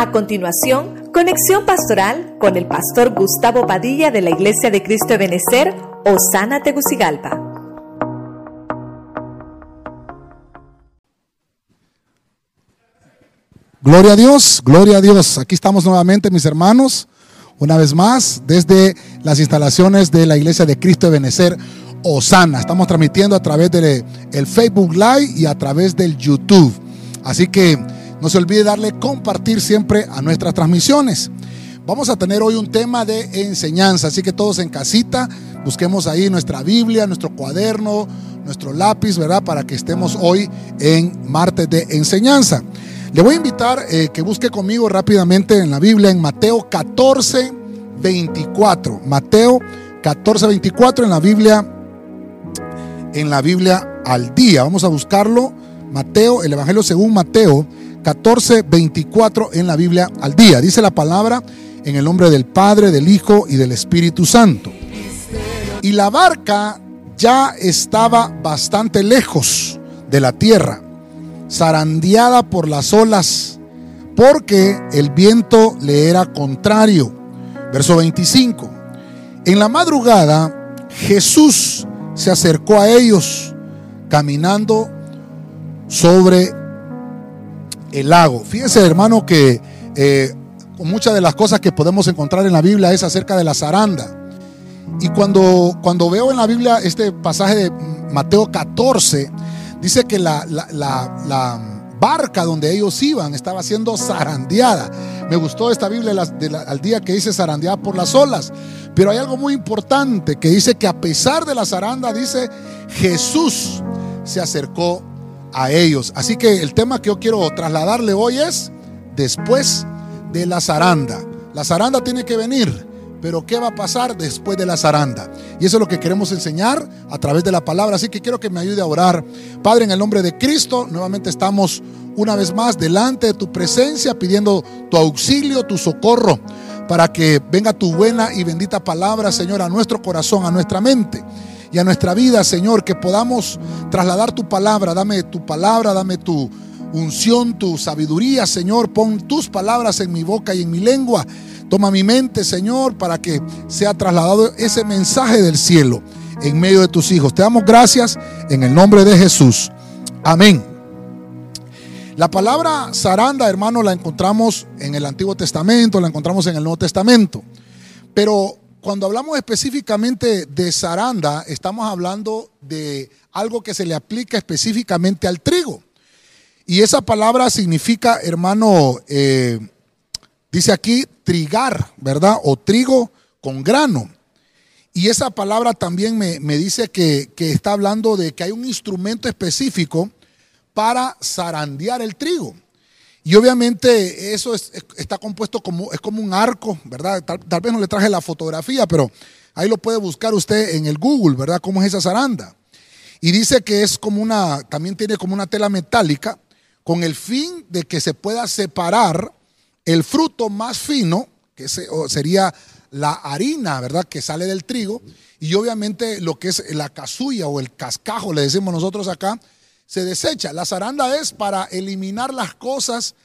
A continuación, conexión pastoral con el pastor Gustavo Padilla de la Iglesia de Cristo de Benecer, Osana Tegucigalpa. Gloria a Dios, gloria a Dios. Aquí estamos nuevamente, mis hermanos, una vez más, desde las instalaciones de la Iglesia de Cristo de Benecer, Osana. Estamos transmitiendo a través del el Facebook Live y a través del YouTube. Así que no se olvide darle compartir siempre a nuestras transmisiones. Vamos a tener hoy un tema de enseñanza, así que todos en casita, busquemos ahí nuestra Biblia, nuestro cuaderno, nuestro lápiz, ¿verdad? Para que estemos hoy en martes de enseñanza. Le voy a invitar eh, que busque conmigo rápidamente en la Biblia, en Mateo 14, 24. Mateo 14, 24 en la Biblia, en la Biblia al día. Vamos a buscarlo. Mateo, el Evangelio según Mateo 14, 24 en la Biblia al día. Dice la palabra en el nombre del Padre, del Hijo y del Espíritu Santo. Y la barca ya estaba bastante lejos de la tierra, zarandeada por las olas, porque el viento le era contrario. Verso 25. En la madrugada Jesús se acercó a ellos caminando sobre el lago. Fíjese, hermano, que eh, muchas de las cosas que podemos encontrar en la Biblia es acerca de la zaranda. Y cuando, cuando veo en la Biblia este pasaje de Mateo 14, dice que la, la, barca donde ellos iban estaba siendo zarandeada. Me gustó esta Biblia al día que dice zarandeada por las olas. Pero hay algo muy importante que dice que a pesar de la zaranda, dice Jesús se acercó a ellos. Así que el tema que yo quiero trasladarle hoy es después de la zaranda. La zaranda tiene que venir, pero ¿qué va a pasar después de la zaranda? Y eso es lo que queremos enseñar a través de la palabra. Así que quiero que me ayude a orar. Padre, en el nombre de Cristo, nuevamente estamos una vez más delante de tu presencia, pidiendo tu auxilio, tu socorro, para que venga tu buena y bendita palabra, Señor, a nuestro corazón, a nuestra mente y a nuestra vida, Señor, que podamos trasladar tu palabra. Dame tu palabra, dame tu unción, tu sabiduría, Señor. Pon tus palabras en mi boca y en mi lengua. Toma mi mente, Señor, para que sea trasladado ese mensaje del cielo en medio de tus hijos. Te damos gracias en el nombre de Jesús. Amén. La palabra zaranda, hermano, la encontramos en el Antiguo Testamento, la encontramos en el Nuevo Testamento. Pero cuando hablamos específicamente de zaranda, estamos hablando de algo que se le aplica específicamente al trigo. Y esa palabra significa, hermano, eh, dice aquí trigar, ¿verdad? O trigo con grano. Y esa palabra también me, dice que, está hablando de que hay un instrumento específico para zarandear el trigo. Y obviamente eso está compuesto como, es como un arco, ¿verdad? Tal, vez no le traje la fotografía, pero ahí lo puede buscar usted en el Google, ¿verdad? ¿Cómo es esa zaranda? Y dice que es como una, también tiene como una tela metálica, con el fin de que se pueda separar el fruto más fino, que sería la harina, ¿verdad? Que sale del trigo, y obviamente lo que es la casulla o el cascajo, le decimos nosotros acá, se desecha. La zaranda es para eliminar las cosas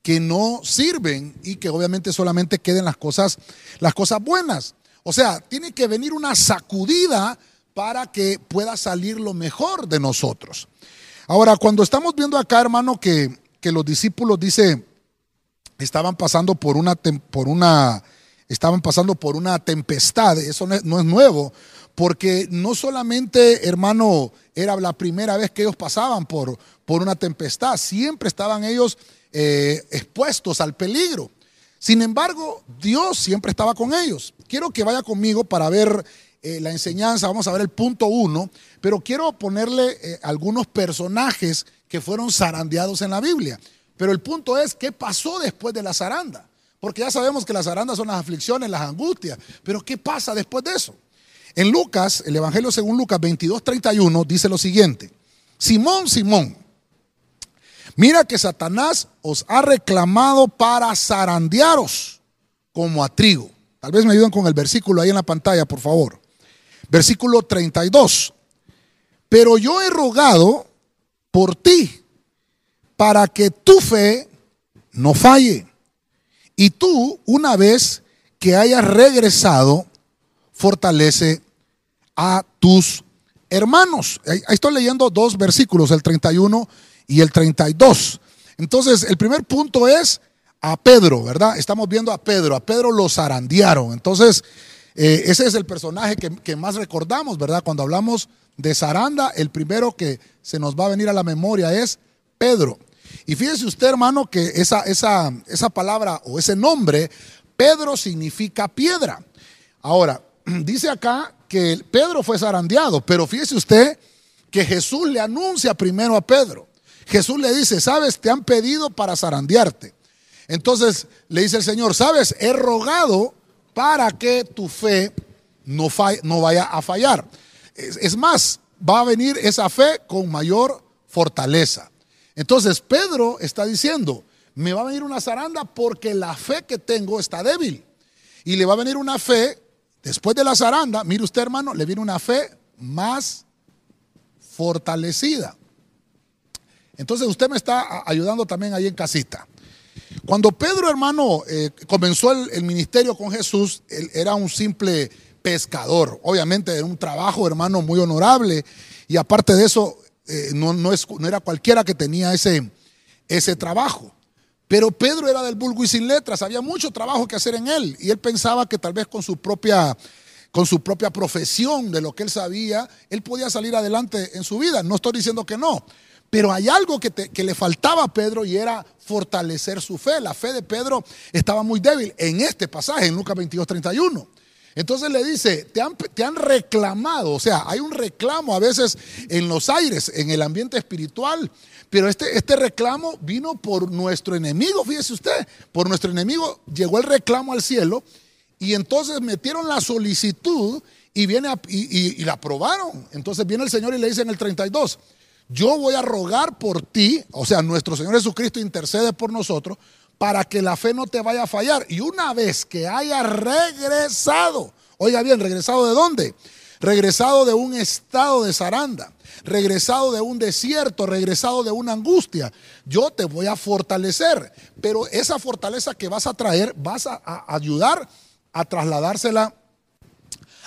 que no sirven y que obviamente solamente queden las cosas, las cosas buenas. O sea, tiene que venir una sacudida para que pueda salir lo mejor de nosotros. Ahora, cuando estamos viendo acá, hermano, que, que los discípulos, dice, estaban pasando por una, por una, estaban pasando por una tempestad, eso no es nuevo, porque no solamente, hermano, era la primera vez que ellos pasaban por, por una tempestad, siempre estaban ellos eh, expuestos al peligro. Sin embargo, Dios siempre estaba con ellos. Quiero que vaya conmigo para ver eh, la enseñanza, vamos a ver el punto uno, pero quiero ponerle eh, algunos personajes que fueron zarandeados en la Biblia. Pero el punto es, ¿qué pasó después de la zaranda? Porque ya sabemos que las zarandas son las aflicciones, las angustias, pero ¿qué pasa después de eso? En Lucas, el Evangelio según Lucas 22, 31, dice lo siguiente. Simón, Simón, mira que Satanás os ha reclamado para zarandearos como a trigo. Tal vez me ayuden con el versículo ahí en la pantalla, por favor. Versículo 32. Pero yo he rogado por ti para que tu fe no falle. Y tú, una vez que hayas regresado, fortalece a tus hermanos. Ahí estoy leyendo dos versículos, el 31 y el 32. Entonces, el primer punto es a Pedro, ¿verdad? Estamos viendo a Pedro, a Pedro lo zarandearon. Entonces, eh, ese es el personaje que, que, más recordamos, ¿verdad? Cuando hablamos de zaranda, el primero que se nos va a venir a la memoria es Pedro. Y fíjese usted, hermano, que esa, esa, esa palabra o ese nombre, Pedro significa piedra. Ahora, dice acá que Pedro fue zarandeado, pero fíjese usted que Jesús le anuncia primero a Pedro. Jesús le dice, sabes, te han pedido para zarandearte. Entonces le dice el Señor, sabes, he rogado para que tu fe no, vaya a fallar. Es, es más, va a venir esa fe con mayor fortaleza. Entonces Pedro está diciendo, me va a venir una zaranda porque la fe que tengo está débil. Y le va a venir una fe, después de la zaranda, mire usted hermano, le viene una fe más fortalecida. Entonces usted me está ayudando también ahí en casita. Cuando Pedro, hermano, eh, comenzó el, ministerio con Jesús, él era un simple pescador. Obviamente era un trabajo, hermano, muy honorable. Y aparte de eso, eh, no, no, era cualquiera que tenía ese, ese trabajo. Pero Pedro era del vulgo y sin letras, había mucho trabajo que hacer en él. Y él pensaba que tal vez con su propia con su propia profesión de lo que él sabía, él podía salir adelante en su vida. No estoy diciendo que no, pero hay algo que, que, le faltaba a Pedro y era fortalecer su fe. La fe de Pedro estaba muy débil en este pasaje, en Lucas 22, 31. Entonces le dice, te han, te han, reclamado, o sea, hay un reclamo a veces en los aires, en el ambiente espiritual, pero este, este reclamo vino por nuestro enemigo, fíjese usted, por nuestro enemigo. Llegó el reclamo al cielo y entonces metieron la solicitud y, viene y, y la aprobaron. Entonces viene el Señor y le dice en el 32, yo voy a rogar por ti, o sea, nuestro Señor Jesucristo intercede por nosotros para que la fe no te vaya a fallar. Y una vez que haya regresado, oiga bien, regresado de dónde? Regresado de un estado de zaranda, regresado de un desierto, regresado de una angustia, yo te voy a fortalecer. Pero esa fortaleza que vas a traer, vas a, a ayudar a trasladársela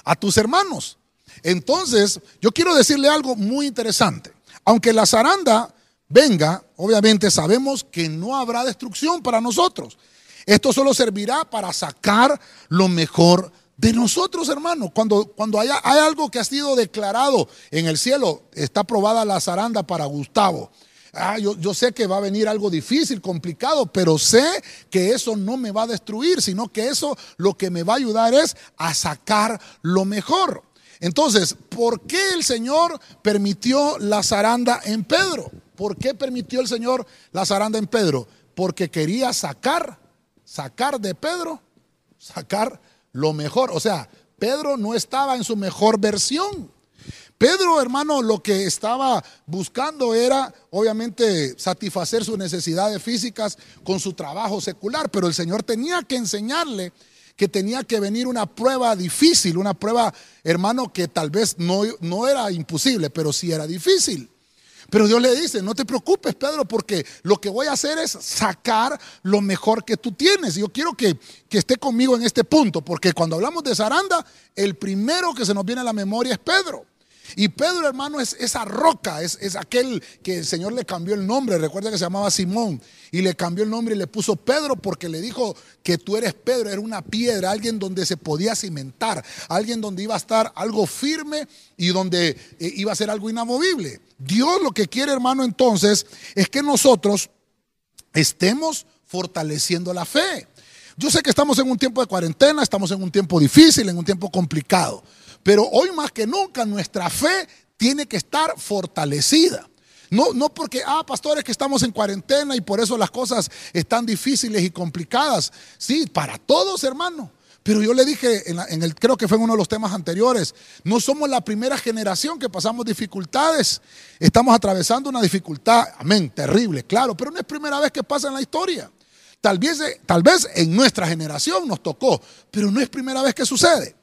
a tus hermanos. Entonces, yo quiero decirle algo muy interesante. Aunque la zaranda venga, obviamente sabemos que no habrá destrucción para nosotros. Esto solo servirá para sacar lo mejor de nosotros, hermano. Cuando, cuando haya, hay algo que ha sido declarado en el cielo, está aprobada la zaranda para Gustavo. Ah, yo, yo, sé que va a venir algo difícil, complicado, pero sé que eso no me va a destruir, sino que eso lo que me va a ayudar es a sacar lo mejor. Entonces, ¿por qué el Señor permitió la zaranda en Pedro? ¿Por qué permitió el Señor la zaranda en Pedro? Porque quería sacar, sacar de Pedro, sacar lo mejor. O sea, Pedro no estaba en su mejor versión. Pedro, hermano, lo que estaba buscando era, obviamente, satisfacer sus necesidades físicas con su trabajo secular, pero el Señor tenía que enseñarle que tenía que venir una prueba difícil, una prueba, hermano, que tal vez no, no era imposible, pero sí era difícil. Pero Dios le dice, no te preocupes, Pedro, porque lo que voy a hacer es sacar lo mejor que tú tienes. Yo quiero que, que esté conmigo en este punto, porque cuando hablamos de zaranda, el primero que se nos viene a la memoria es Pedro. Y Pedro, hermano, es esa roca, es, es, aquel que el Señor le cambió el nombre. Recuerda que se llamaba Simón y le cambió el nombre y le puso Pedro porque le dijo que tú eres Pedro, era una piedra, alguien donde se podía cimentar, alguien donde iba a estar algo firme y donde eh, iba a ser algo inamovible. Dios lo que quiere, hermano, entonces es que nosotros estemos fortaleciendo la fe. Yo sé que estamos en un tiempo de cuarentena, estamos en un tiempo difícil, en un tiempo complicado. Pero hoy más que nunca nuestra fe tiene que estar fortalecida. No, no porque, ah, pastores, que estamos en cuarentena y por eso las cosas están difíciles y complicadas. Sí, para todos, hermano. Pero yo le dije, en, el, creo que fue en uno de los temas anteriores, no somos la primera generación que pasamos dificultades. Estamos atravesando una dificultad, amén, terrible, claro, pero no es primera vez que pasa en la historia. Tal vez, tal vez en nuestra generación nos tocó, pero no es primera vez que sucede.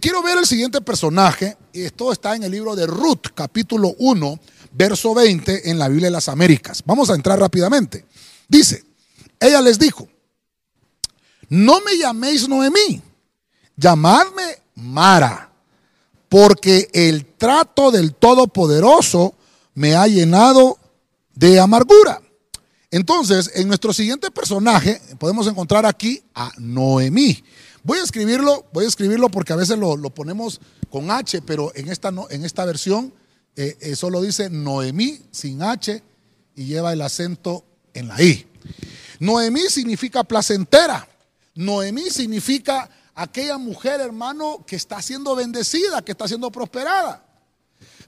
Quiero ver el siguiente personaje, y esto está en el libro de Ruth, capítulo 1, verso 20, en la Biblia de las Américas. Vamos a entrar rápidamente. Dice, ella les dijo, no me llaméis Noemí, llamadme Mara, porque el trato del Todopoderoso me ha llenado de amargura. Entonces, en nuestro siguiente personaje podemos encontrar aquí a Noemí. Voy a escribirlo, voy a escribirlo porque a veces lo, ponemos con H, pero en esta, en esta versión eh, eh, solo dice Noemí sin H y lleva el acento en la I. Noemí significa placentera. Noemí significa aquella mujer, hermano, que está siendo bendecida, que está siendo prosperada.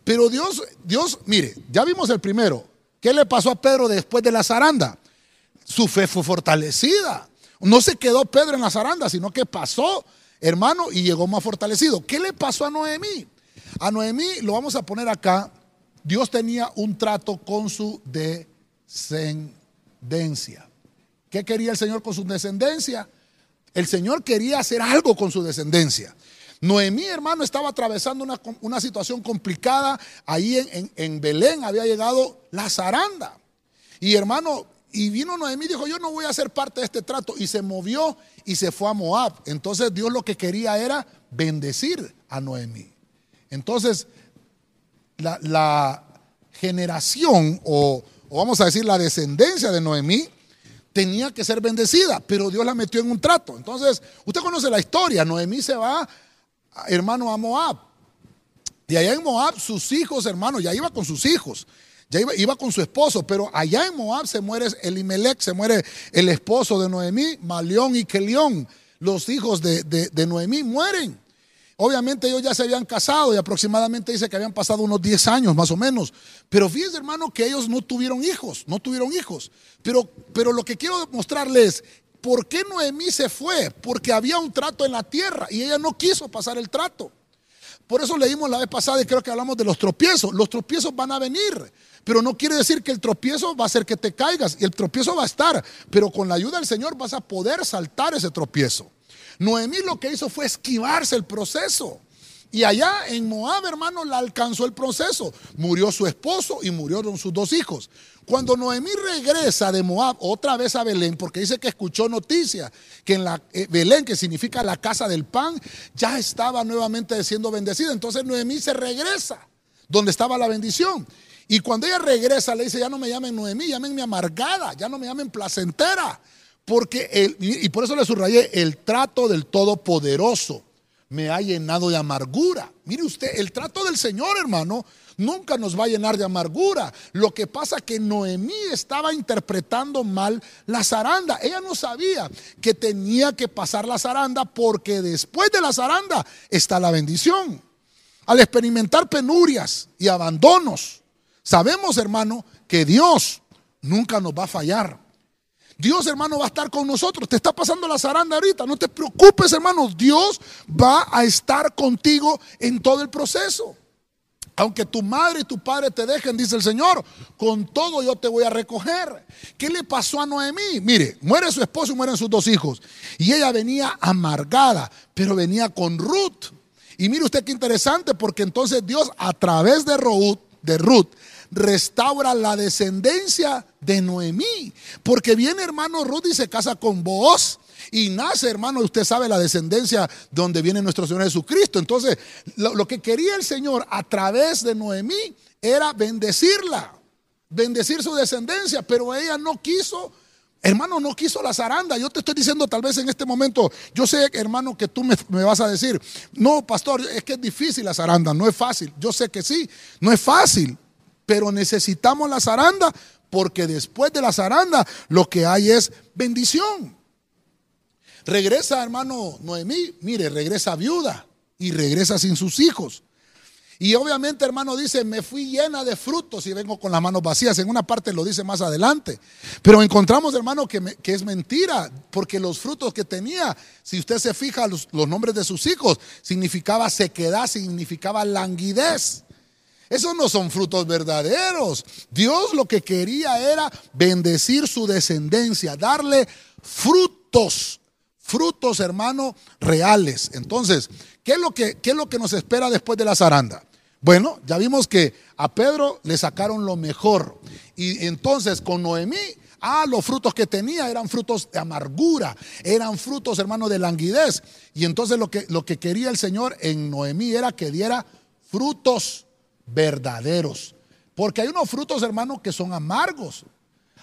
Pero Dios, Dios, mire, ya vimos el primero. ¿Qué le pasó a Pedro después de la zaranda? Su fe fue fortalecida. No se quedó Pedro en la zaranda, sino que pasó, hermano, y llegó más fortalecido. ¿Qué le pasó a Noemí? A Noemí, lo vamos a poner acá, Dios tenía un trato con su descendencia. ¿Qué quería el Señor con su descendencia? El Señor quería hacer algo con su descendencia. Noemí, hermano, estaba atravesando una, situación complicada. Ahí en, Belén había llegado la zaranda. Y hermano, y vino Noemí y dijo, yo no voy a ser parte de este trato. Y se movió y se fue a Moab. Entonces Dios lo que quería era bendecir a Noemí. Entonces, la, generación, o, o vamos a decir la descendencia de Noemí, tenía que ser bendecida, pero Dios la metió en un trato. Entonces, usted conoce la historia, Noemí se va hermano, a Moab. Y allá en Moab, sus hijos, hermano, ya iba con sus hijos, ya iba, con su esposo, pero allá en Moab se muere Elimelech, se muere el esposo de Noemí, Malión y Kelión, los hijos de, de Noemí mueren. Obviamente ellos ya se habían casado y aproximadamente dice que habían pasado unos 10 años más o menos. Pero fíjense hermano que ellos no tuvieron hijos, no tuvieron hijos. Pero, pero lo que quiero mostrarles ¿Por qué Noemí se fue? Porque había un trato en la tierra y ella no quiso pasar el trato. Por eso leímos la vez pasada y creo que hablamos de los tropiezos. Los tropiezos van a venir, pero no quiere decir que el tropiezo va a hacer que te caigas. Y el tropiezo va a estar, pero con la ayuda del Señor vas a poder saltar ese tropiezo. Noemí lo que hizo fue esquivarse el proceso. Y allá en Moab, hermano, la alcanzó el proceso. Murió su esposo y murieron sus dos hijos. Cuando Noemí regresa de Moab otra vez a Belén, porque dice que escuchó noticias que en la eh, Belén, que significa la casa del pan, ya estaba nuevamente siendo bendecida. Entonces Noemí se regresa donde estaba la bendición. Y cuando ella regresa, le dice: Ya no me llamen Noemí, llámenme amargada, ya no me llamen placentera. Porque, el, y por eso le subrayé, el trato del Todopoderoso me ha llenado de amargura. Mire usted, el trato del Señor, hermano, nunca nos va a llenar de amargura. Lo que pasa que Noemí estaba interpretando mal la zaranda. Ella no sabía que tenía que pasar la zaranda porque después de la zaranda está la bendición. Al experimentar penurias y abandonos, sabemos, hermano, que Dios nunca nos va a fallar. Dios, hermano, va a estar con nosotros. Te está pasando la zaranda ahorita. No te preocupes, hermano. Dios va a estar contigo en todo el proceso. Aunque tu madre y tu padre te dejen, dice el Señor, con todo yo te voy a recoger. ¿Qué le pasó a Noemí? Mire, muere su esposo y mueren sus dos hijos. Y ella venía amargada, pero venía con Ruth. Y mire usted qué interesante, porque entonces Dios a través de Ruth, de Ruth restaura la descendencia de Noemí. Porque viene hermano Ruth y se casa con vos. Y nace, hermano, usted sabe la descendencia donde viene nuestro Señor Jesucristo. Entonces, lo, que quería el Señor a través de Noemí era bendecirla, bendecir su descendencia, pero ella no quiso Hermano, no quiso la zaranda. Yo te estoy diciendo tal vez en este momento, yo sé, hermano, que tú me, me, vas a decir, no, pastor, es que es difícil la zaranda, no es fácil. Yo sé que sí, no es fácil pero necesitamos la zaranda porque después de la zaranda lo que hay es bendición. Regresa, hermano Noemí, mire, regresa viuda y regresa sin sus hijos. Y obviamente, hermano, dice, me fui llena de frutos y vengo con las manos vacías. En una parte lo dice más adelante. Pero encontramos, hermano, que, es mentira, porque los frutos que tenía, si usted se fija, los, los nombres de sus hijos, significaba sequedad, significaba languidez. Esos no son frutos verdaderos. Dios lo que quería era bendecir su descendencia, darle frutos, frutos, hermano, reales. Entonces, ¿qué es lo que, qué es lo que nos espera después de la zaranda? Bueno, ya vimos que a Pedro le sacaron lo mejor. Y entonces con Noemí Ah, los frutos que tenía eran frutos de amargura, eran frutos, hermano, de languidez. Y entonces lo que, lo que quería el Señor en Noemí era que diera frutos verdaderos. Porque hay unos frutos, hermano, que son amargos.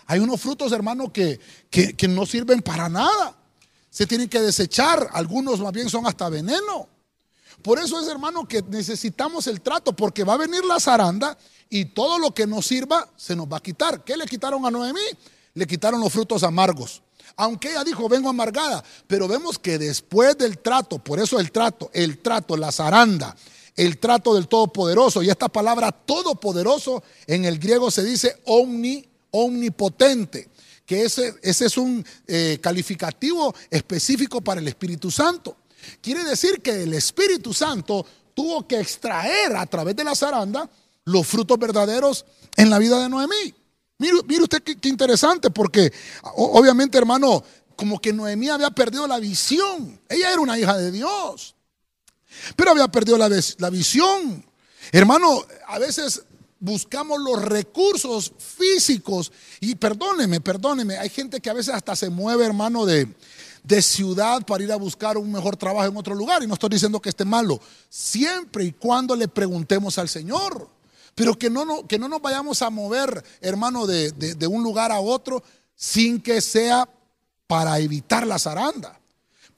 Hay unos frutos, hermano, que, que, que no sirven para nada. Se tienen que desechar. Algunos más bien son hasta veneno. Por eso es, hermano, que necesitamos el trato, porque va a venir la zaranda y todo lo que nos sirva se nos va a quitar. ¿Qué le quitaron a Noemí? Le quitaron los frutos amargos. Aunque ella dijo, vengo amargada, pero vemos que después del trato, por eso el trato, el trato, la zaranda, el trato del Todopoderoso, y esta palabra Todopoderoso en el griego se dice omni, omnipotente, que ese, ese es un eh, calificativo específico para el Espíritu Santo. Quiere decir que el Espíritu Santo tuvo que extraer a través de la zaranda los frutos verdaderos en la vida de Noemí. Mire, usted qué, interesante, porque obviamente, hermano, como que Noemí había perdido la visión. Ella era una hija de Dios, pero había perdido la, visión. Hermano, a veces buscamos los recursos físicos y perdóneme, perdóneme, hay gente que a veces hasta se mueve, hermano, de, de ciudad para ir a buscar un mejor trabajo en otro lugar. Y no estoy diciendo que esté malo, siempre y cuando le preguntemos al Señor. Pero que no, no, que no nos vayamos a mover, hermano, de, de, un lugar a otro sin que sea para evitar la zaranda.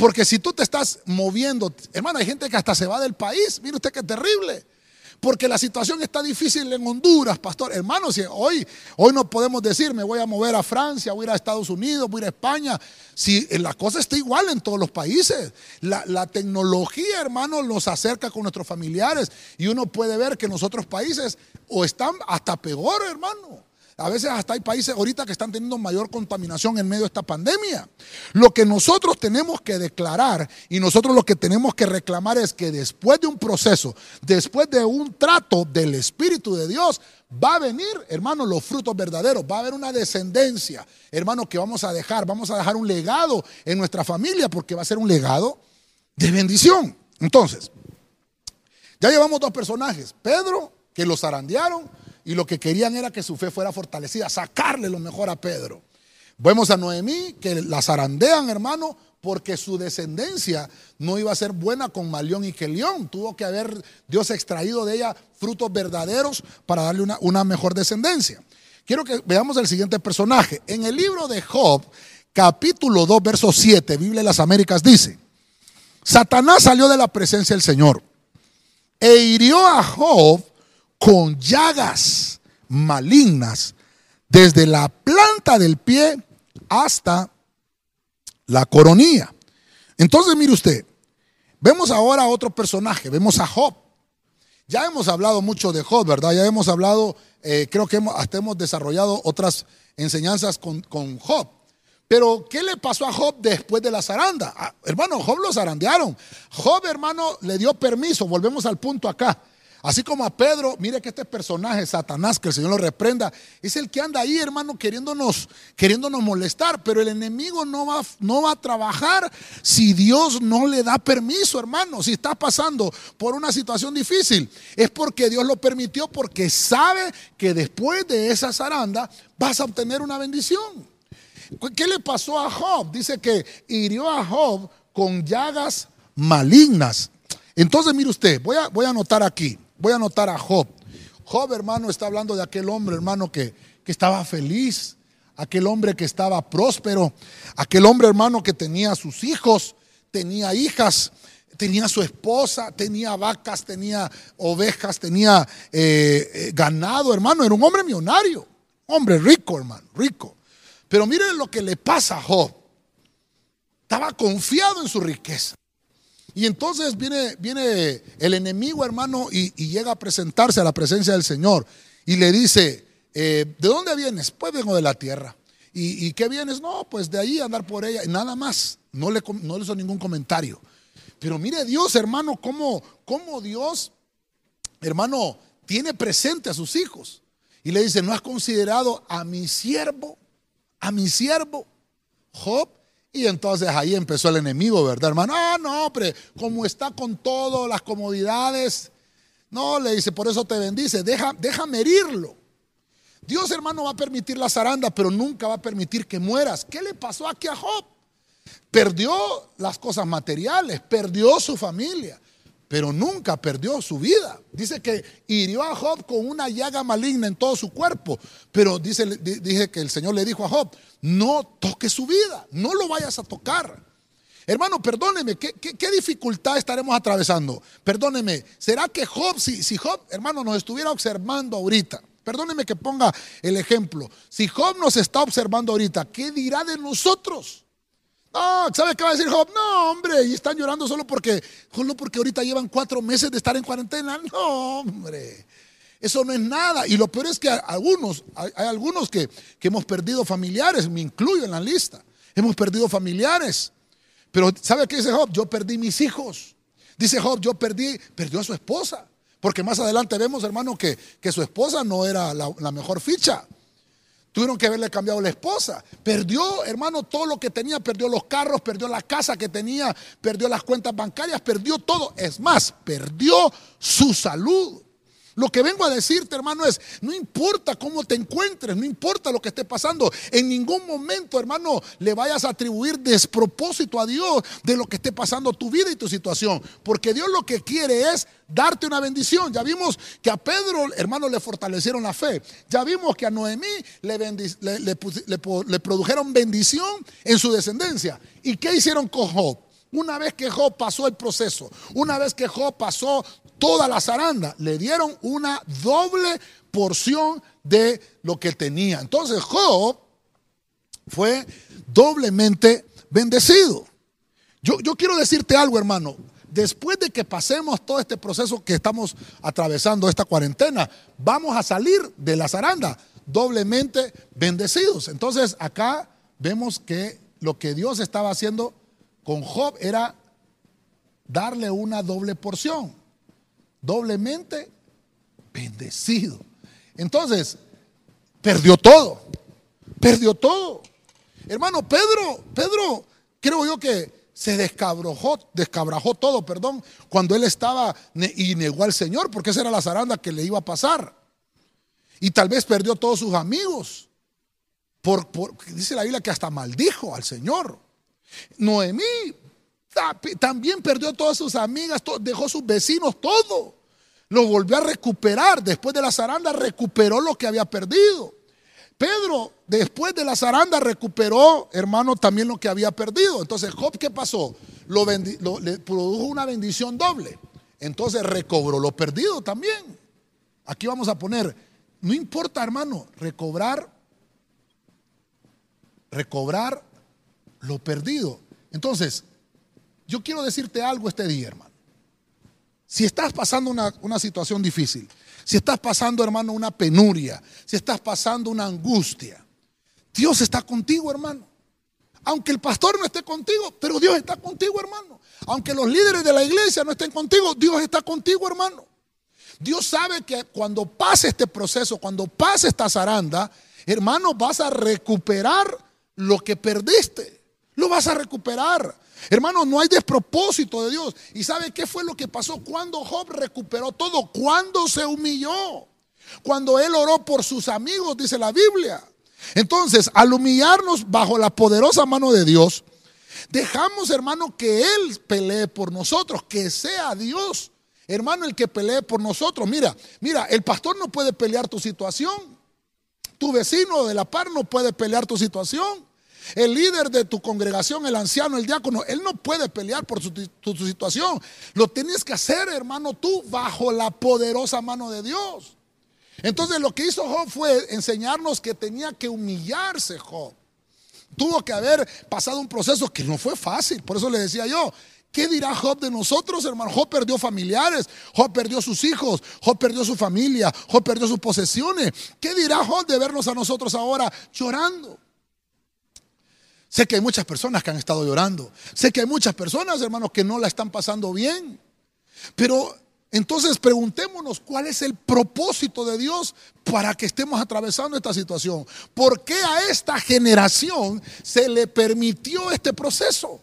Porque si tú te estás moviendo, hermano, hay gente que hasta se va del país. Mire usted qué terrible porque la situación está difícil en Honduras, pastor. Hermanos, hoy, hoy no podemos decir, me voy a mover a Francia, voy a ir a Estados Unidos, voy a ir a España. Si la cosa está igual en todos los países. La, la tecnología, hermanos, nos acerca con nuestros familiares y uno puede ver que en los otros países o están hasta peor, hermano. A veces hasta hay países ahorita que están teniendo mayor contaminación en medio de esta pandemia. Lo que nosotros tenemos que declarar y nosotros lo que tenemos que reclamar es que después de un proceso, después de un trato del Espíritu de Dios, va a venir, hermano, los frutos verdaderos. Va a haber una descendencia, hermano, que vamos a dejar. Vamos a dejar un legado en nuestra familia porque va a ser un legado de bendición. Entonces, ya llevamos dos personajes. Pedro, que los zarandearon y lo que querían era que su fe fuera fortalecida, sacarle lo mejor a Pedro. Vemos a Noemí que la zarandean, hermano, porque su descendencia no iba a ser buena con Malión y Kelión. Tuvo que haber Dios extraído de ella frutos verdaderos para darle una, una mejor descendencia. Quiero que veamos el siguiente personaje. En el libro de Job, capítulo 2, verso 7, Biblia de las Américas dice, Satanás salió de la presencia del Señor e hirió a Job con llagas malignas desde la planta del pie hasta la coronilla. Entonces, mire usted, vemos ahora a otro personaje, vemos a Job. Ya hemos hablado mucho de Job, ¿verdad? Ya hemos hablado, eh, creo que hasta hemos desarrollado otras enseñanzas con, con, Job. Pero, ¿qué le pasó a Job después de la zaranda? Ah, hermano, Job lo zarandearon. Job, hermano, le dio permiso, volvemos al punto acá. Así como a Pedro, mire que este personaje, Satanás, que el Señor lo reprenda, es el que anda ahí, hermano, queriéndonos, queriéndonos molestar. Pero el enemigo no va, no va a trabajar si Dios no le da permiso, hermano. Si está pasando por una situación difícil, es porque Dios lo permitió, porque sabe que después de esa zaranda vas a obtener una bendición. ¿Qué le pasó a Job? Dice que hirió a Job con llagas malignas. Entonces, mire usted, voy a, voy a anotar aquí. Voy a anotar a Job. Job, hermano, está hablando de aquel hombre, hermano, que, que estaba feliz, aquel hombre que estaba próspero, aquel hombre, hermano, que tenía sus hijos, tenía hijas, tenía su esposa, tenía vacas, tenía ovejas, tenía eh, eh, ganado, hermano, era un hombre millonario, hombre rico, hermano, rico. Pero miren lo que le pasa a Job. Estaba confiado en su riqueza. Y entonces viene, viene el enemigo, hermano, y, llega a presentarse a la presencia del Señor. Y le dice, eh, ¿de dónde vienes? Pues vengo de la tierra. ¿Y, qué vienes? No, pues de ahí andar por ella. Nada más. No le, no le hizo ningún comentario. Pero mire Dios, hermano, cómo, cómo Dios, hermano, tiene presente a sus hijos. Y le dice, ¿no has considerado a mi siervo? A mi siervo, Job. Y entonces ahí empezó el enemigo, ¿verdad, hermano? Ah, no, hombre, como está con todo, las comodidades. No, le dice, por eso te bendice, deja, déjame herirlo. Dios, hermano, va a permitir la zaranda, pero nunca va a permitir que mueras. ¿Qué le pasó aquí a Job? Perdió las cosas materiales, perdió su familia, pero nunca perdió su vida. Dice que hirió a Job con una llaga maligna en todo su cuerpo, pero dice, que el Señor le dijo a Job, no toques su vida, no lo vayas a tocar. Hermano, perdóneme, ¿qué, dificultad estaremos atravesando? Perdóneme, ¿será que Job, si, si Job, hermano, nos estuviera observando ahorita, Perdóneme que ponga el ejemplo. Si Job nos está observando ahorita, ¿qué dirá de nosotros? No, ¿sabe qué va a decir Job? No, hombre, y están llorando solo porque, solo porque ahorita llevan cuatro meses de estar en cuarentena. No, hombre. Eso no es nada. Y lo peor es que algunos, hay, algunos que, que hemos perdido familiares, me incluyo en la lista. Hemos perdido familiares. Pero ¿sabe qué dice Job? Yo perdí mis hijos. Dice Job, yo perdí, perdió a su esposa. Porque más adelante vemos, hermano, que, que su esposa no era la, la mejor ficha. Tuvieron que haberle cambiado la esposa. Perdió, hermano, todo lo que tenía. Perdió los carros, perdió la casa que tenía, perdió las cuentas bancarias, perdió todo. Es más, perdió su salud. Lo que vengo a decirte, hermano, es, no importa cómo te encuentres, no importa lo que esté pasando, en ningún momento, hermano, le vayas a atribuir despropósito a Dios de lo que esté pasando tu vida y tu situación, porque Dios lo que quiere es darte una bendición. Ya vimos que a Pedro, hermano, le fortalecieron la fe. Ya vimos que a Noemí le, produjeron bendición en su descendencia. ¿Y qué hicieron con Job? Una vez que Job pasó el proceso, una vez que Job pasó toda la zaranda, le dieron una doble porción de lo que tenía. Entonces Job fue doblemente bendecido. Yo, yo quiero decirte algo, hermano. Después de que pasemos todo este proceso que estamos atravesando, esta cuarentena, vamos a salir de la zaranda doblemente bendecidos. Entonces acá vemos que lo que Dios estaba haciendo con Job era darle una doble porción, doblemente bendecido. Entonces, perdió todo, perdió todo. Hermano, Pedro, Pedro, creo yo que se descabrojó, descabrajó todo, perdón, cuando él estaba y negó al Señor, porque esa era la zaranda que le iba a pasar. Y tal vez perdió todos sus amigos. Por, por, dice la Biblia que hasta maldijo al Señor. Noemí también perdió todas sus amigas, dejó sus vecinos, todo. Lo volvió a recuperar. Después de la zaranda recuperó lo que había perdido. Pedro, después de la zaranda, recuperó, hermano, también lo que había perdido. Entonces, Job, ¿qué pasó? Lo, le produjo una bendición doble. Entonces, recobró lo perdido también. Aquí vamos a poner, no importa, hermano, recobrar, recobrar lo perdido. Entonces, yo quiero decirte algo este día, hermano. Si estás pasando una, situación difícil, si estás pasando, hermano, una penuria, si estás pasando una angustia, Dios está contigo, hermano. Aunque el pastor no esté contigo, pero Dios está contigo, hermano. Aunque los líderes de la iglesia no estén contigo, Dios está contigo, hermano. Dios sabe que cuando pase este proceso, cuando pase esta zaranda, hermano, vas a recuperar lo que perdiste lo vas a recuperar. Hermano, no hay despropósito de Dios. ¿Y sabe qué fue lo que pasó cuando Job recuperó todo? Cuando se humilló. Cuando él oró por sus amigos, dice la Biblia. Entonces, al humillarnos bajo la poderosa mano de Dios, dejamos, hermano, que Él pelee por nosotros, que sea Dios, hermano, el que pelee por nosotros. Mira, mira, el pastor no puede pelear tu situación. Tu vecino de la par no puede pelear tu situación. El líder de tu congregación, el anciano, el diácono, él no puede pelear por tu, situación. Lo tienes que hacer, hermano, tú bajo la poderosa mano de Dios. Entonces lo que hizo Job fue enseñarnos que tenía que humillarse Job. Tuvo que haber pasado un proceso que no fue fácil. Por eso le decía yo, ¿Qué dirá Job de nosotros, hermano? Job perdió familiares, Job perdió sus hijos, Job perdió su familia, Job perdió sus posesiones. ¿Qué dirá Job de vernos a nosotros ahora llorando? Sé que hay muchas personas que han estado llorando. Sé que hay muchas personas, hermanos, que no la están pasando bien. Pero entonces preguntémonos cuál es el propósito de Dios para que estemos atravesando esta situación. ¿Por qué a esta generación se le permitió este proceso?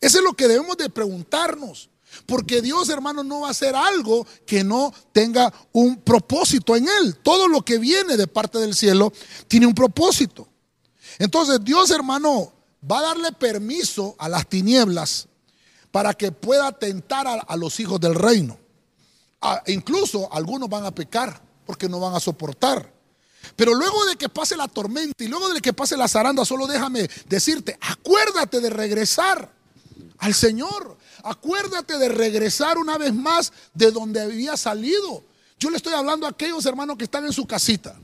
Eso es lo que debemos de preguntarnos. Porque Dios, hermano, no va a hacer algo que no tenga un propósito en él. Todo lo que viene de parte del cielo tiene un propósito. Entonces Dios, hermano, va a darle permiso a las tinieblas para que pueda tentar a, los hijos del reino. Ah, incluso algunos van a pecar porque no van a soportar. Pero luego de que pase la tormenta y luego de que pase la zaranda, solo déjame decirte, acuérdate de regresar al Señor. Acuérdate de regresar una vez más de donde había salido. Yo le estoy hablando a aquellos hermanos que están en su casita,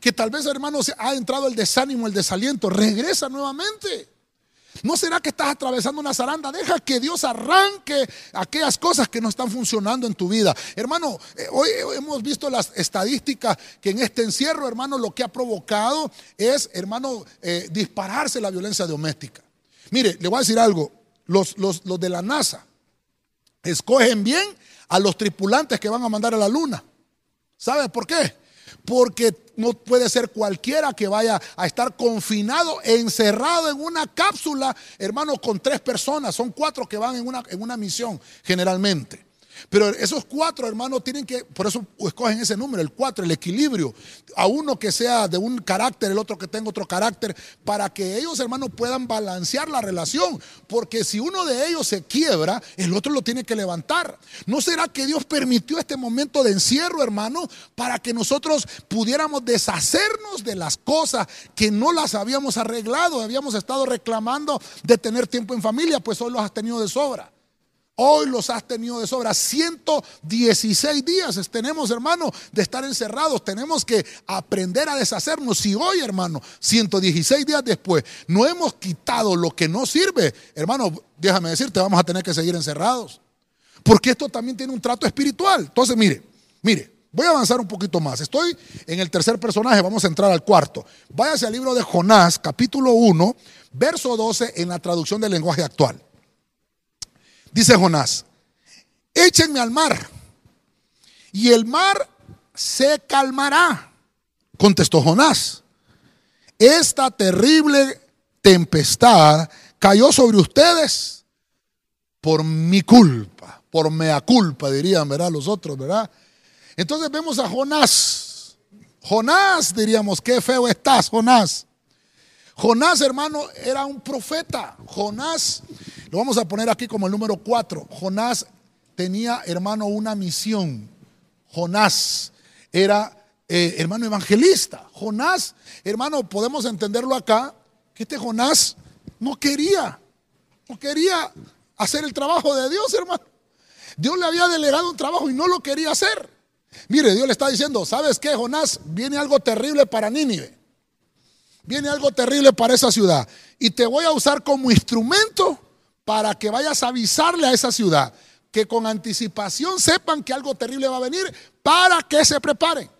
que tal vez hermanos ha entrado el desánimo, el desaliento. Regresa nuevamente. ¿No será que estás atravesando una zaranda? Deja que Dios arranque aquellas cosas que no están funcionando en tu vida. Hermano, eh, hoy hemos visto las estadísticas que en este encierro, hermano, lo que ha provocado es, hermano, eh, dispararse la violencia doméstica. Mire, le voy a decir algo. Los, los, los de la NASA escogen bien a los tripulantes que van a mandar a la luna. ¿Sabe por qué? Porque no puede ser cualquiera que vaya a estar confinado, encerrado en una cápsula, hermano, con tres personas. Son cuatro que van en una, en una misión generalmente. Pero esos cuatro hermanos tienen que, por eso escogen ese número, el cuatro, el equilibrio. A uno que sea de un carácter, el otro que tenga otro carácter, para que ellos hermanos puedan balancear la relación. Porque si uno de ellos se quiebra, el otro lo tiene que levantar. ¿No será que Dios permitió este momento de encierro, hermano, para que nosotros pudiéramos deshacernos de las cosas que no las habíamos arreglado, habíamos estado reclamando de tener tiempo en familia, pues hoy los has tenido de sobra. Hoy los has tenido de sobra. 116 días tenemos, hermano, de estar encerrados. Tenemos que aprender a deshacernos. Si hoy, hermano, 116 días después, no hemos quitado lo que no sirve, hermano, déjame decirte, vamos a tener que seguir encerrados. Porque esto también tiene un trato espiritual. Entonces, mire, mire, voy a avanzar un poquito más. Estoy en el tercer personaje, vamos a entrar al cuarto. Váyase al libro de Jonás, capítulo 1, verso 12, en la traducción del lenguaje actual. Dice Jonás, échenme al mar y el mar se calmará. Contestó Jonás, esta terrible tempestad cayó sobre ustedes por mi culpa, por mea culpa, dirían, ¿verdad? Los otros, ¿verdad? Entonces vemos a Jonás. Jonás, diríamos, qué feo estás, Jonás. Jonás, hermano, era un profeta. Jonás lo vamos a poner aquí como el número cuatro. Jonás tenía, hermano, una misión. Jonás era, eh, hermano, evangelista. Jonás, hermano, podemos entenderlo acá, que este Jonás no quería, no quería hacer el trabajo de Dios, hermano. Dios le había delegado un trabajo y no lo quería hacer. Mire, Dios le está diciendo, ¿sabes qué, Jonás? Viene algo terrible para Nínive. Viene algo terrible para esa ciudad. Y te voy a usar como instrumento para que vayas a avisarle a esa ciudad, que con anticipación sepan que algo terrible va a venir, para que se preparen.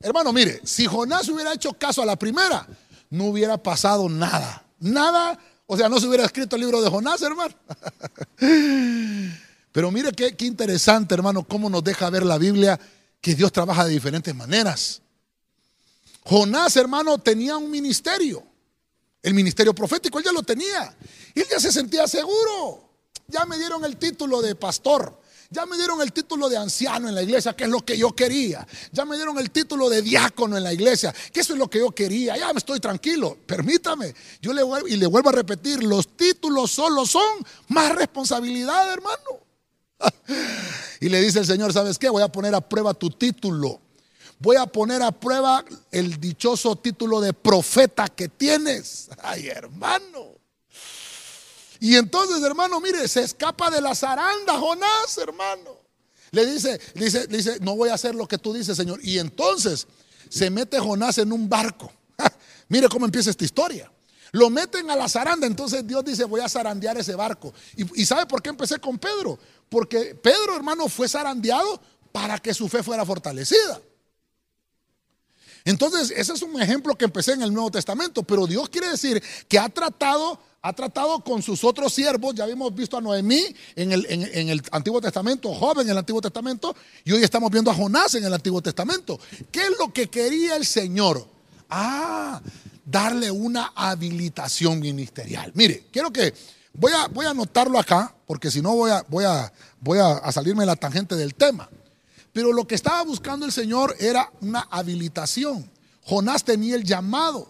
Hermano, mire, si Jonás hubiera hecho caso a la primera, no hubiera pasado nada. Nada, o sea, no se hubiera escrito el libro de Jonás, hermano. Pero mire qué, interesante, hermano, cómo nos deja ver la Biblia que Dios trabaja de diferentes maneras. Jonás, hermano, tenía un ministerio. El ministerio profético, él ya lo tenía. Y él ya se sentía seguro. Ya me dieron el título de pastor. Ya me dieron el título de anciano en la iglesia, que es lo que yo quería. Ya me dieron el título de diácono en la iglesia, que eso es lo que yo quería. Ya me estoy tranquilo. Permítame. Yo le vuelvo, y le vuelvo a repetir, los títulos solo son más responsabilidad, hermano. y le dice el Señor, ¿sabes qué? Voy a poner a prueba tu título voy a poner a prueba el dichoso título de profeta que tienes. Ay, hermano. Y entonces, hermano, mire, se escapa de la zaranda, Jonás, hermano. Le dice, dice, dice, no voy a hacer lo que tú dices, Señor. Y entonces se mete Jonás en un barco. mire cómo empieza esta historia. Lo meten a la zaranda, entonces Dios dice, voy a zarandear ese barco. ¿Y, ¿Y sabe por qué empecé con Pedro? Porque Pedro, hermano, fue zarandeado para que su fe fuera fortalecida. Entonces, ese es un ejemplo que empecé en el Nuevo Testamento, pero Dios quiere decir que ha tratado, ha tratado con sus otros siervos, ya habíamos visto a Noemí en el, Antiguo Testamento, joven en el Antiguo Testamento, y hoy estamos viendo a Jonás en el Antiguo Testamento. ¿Qué es lo que quería el Señor? Ah, darle una habilitación ministerial. Mire, quiero que voy a, anotarlo acá, porque si no voy a, a, voy a, salirme de la tangente del tema. Pero lo que estaba buscando el Señor era una habilitación. Jonás tenía el llamado,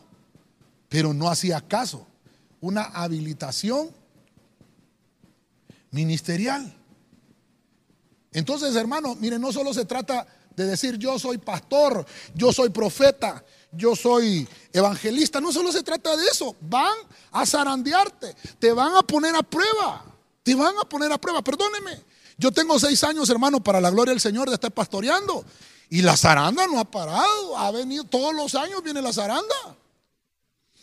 pero no hacía caso. Una habilitación ministerial. Entonces, hermano, miren, no solo se trata de decir yo soy pastor, yo soy profeta, yo soy evangelista. No solo se trata de eso. Van a zarandearte, te van a poner a prueba, te van a poner a prueba. Perdóneme, yo tengo seis años, hermano, para la gloria del Señor de estar pastoreando. Y la zaranda no ha parado, ha venido todos los años, viene la zaranda.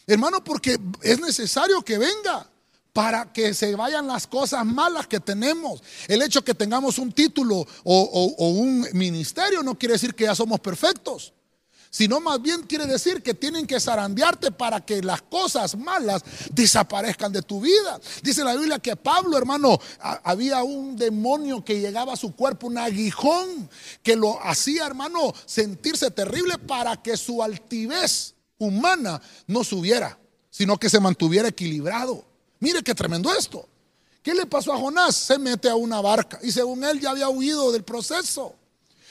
Hermano, porque es necesario que venga para que se vayan las cosas malas que tenemos. El hecho que tengamos un título o, un ministerio no quiere decir que ya somos perfectos sino más bien quiere decir que tienen que zarandearte para que las cosas malas desaparezcan de tu vida. Dice la Biblia que Pablo, hermano, había un demonio que llegaba a su cuerpo, un aguijón, que lo hacía, hermano, sentirse terrible para que su altivez humana no subiera, sino que se mantuviera equilibrado. Mire qué tremendo esto. ¿Qué le pasó a Jonás? Se mete a una barca y según él ya había huido del proceso.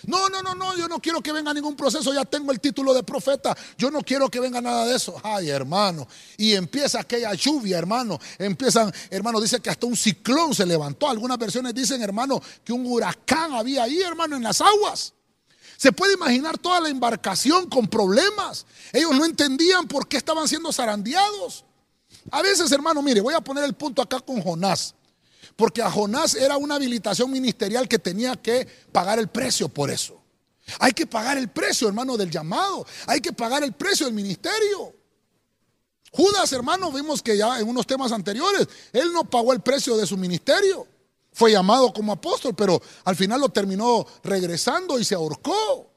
No, no, no, no, yo no quiero que venga ningún proceso, ya tengo el título de profeta, yo no quiero que venga nada de eso. Ay, hermano, y empieza aquella lluvia, hermano, empiezan, hermano, dice que hasta un ciclón se levantó. Algunas versiones dicen, hermano, que un huracán había ahí, hermano, en las aguas. Se puede imaginar toda la embarcación con problemas. Ellos no entendían por qué estaban siendo zarandeados. A veces, hermano, mire, voy a poner el punto acá con Jonás. Porque a Jonás era una habilitación ministerial que tenía que pagar el precio por eso. Hay que pagar el precio, hermano, del llamado. Hay que pagar el precio del ministerio. Judas, hermano, vimos que ya en unos temas anteriores, él no pagó el precio de su ministerio. Fue llamado como apóstol, pero al final lo terminó regresando y se ahorcó.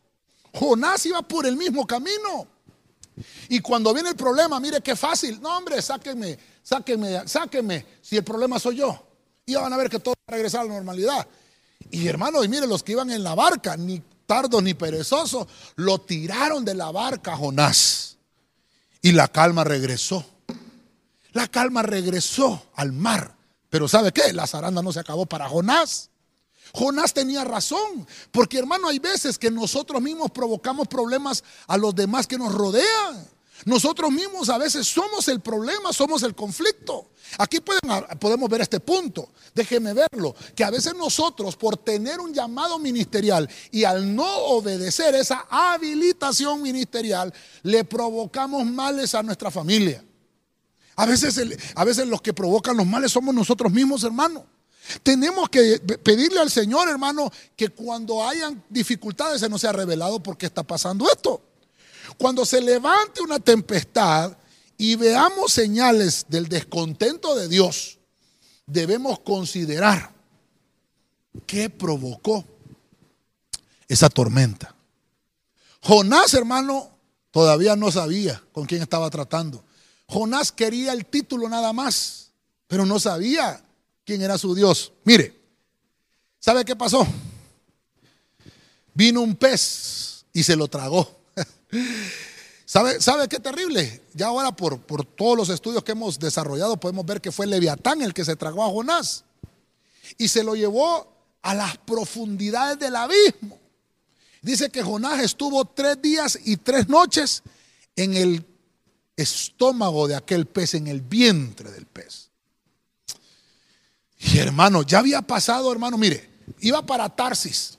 Jonás iba por el mismo camino. Y cuando viene el problema, mire qué fácil. No, hombre, sáquenme, sáquenme, sáquenme, si el problema soy yo. Y van a ver que todo va a regresar a la normalidad. Y hermanos, y mire, los que iban en la barca, ni tardos ni perezosos, lo tiraron de la barca Jonás. Y la calma regresó. La calma regresó al mar. Pero ¿sabe qué? La zaranda no se acabó para Jonás. Jonás tenía razón, porque hermano, hay veces que nosotros mismos provocamos problemas a los demás que nos rodean. Nosotros mismos a veces somos el problema, somos el conflicto. Aquí podemos ver este punto, déjeme verlo, que a veces nosotros por tener un llamado ministerial y al no obedecer esa habilitación ministerial, le provocamos males a nuestra familia. A veces, los que provocan los males somos nosotros mismos, hermano. Tenemos que pedirle al Señor, hermano, que cuando hayan dificultades se nos sea revelado por qué está pasando esto. Cuando se levante una tempestad y veamos señales del descontento de Dios, debemos considerar qué provocó esa tormenta. Jonás, hermano, todavía no sabía con quién estaba tratando. Jonás quería el título nada más, pero no sabía quién era su Dios. Mire, ¿sabe qué pasó? Vino un pez y se lo tragó. ¿Sabe, ¿Sabe qué terrible? Ya ahora por, por todos los estudios que hemos desarrollado podemos ver que fue Leviatán el que se tragó a Jonás y se lo llevó a las profundidades del abismo. Dice que Jonás estuvo tres días y tres noches en el estómago de aquel pez, en el vientre del pez. Y hermano, ya había pasado, hermano, mire, iba para Tarsis.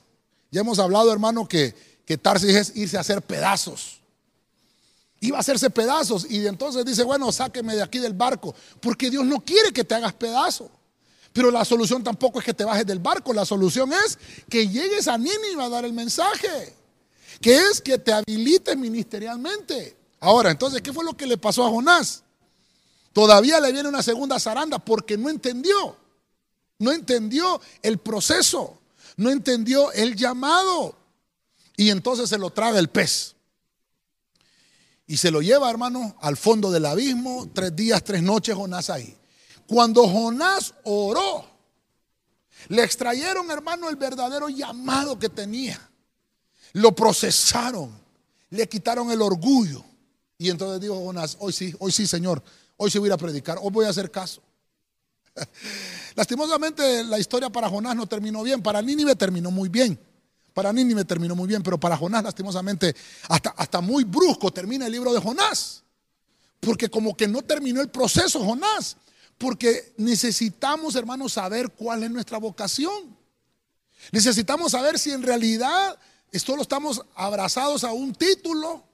Ya hemos hablado, hermano, que, que Tarsis es irse a hacer pedazos. Iba a hacerse pedazos y entonces dice, bueno, sáqueme de aquí del barco, porque Dios no quiere que te hagas pedazo. Pero la solución tampoco es que te bajes del barco, la solución es que llegues a Nínive a dar el mensaje, que es que te habilites ministerialmente. Ahora, entonces, ¿qué fue lo que le pasó a Jonás? Todavía le viene una segunda zaranda porque no entendió. No entendió el proceso, no entendió el llamado. Y entonces se lo traga el pez. Y se lo lleva, hermano, al fondo del abismo, tres días, tres noches Jonás ahí. Cuando Jonás oró, le extrayeron, hermano, el verdadero llamado que tenía. Lo procesaron, le quitaron el orgullo. Y entonces dijo Jonás, hoy sí, hoy sí, Señor, hoy sí voy a predicar, hoy voy a hacer caso. Lastimosamente la historia para Jonás no terminó bien, para Nínive terminó muy bien. Para Nínive terminó muy bien, pero para Jonás lastimosamente hasta, hasta muy brusco termina el libro de Jonás. Porque como que no terminó el proceso Jonás. Porque necesitamos, hermanos, saber cuál es nuestra vocación. Necesitamos saber si en realidad solo estamos abrazados a un título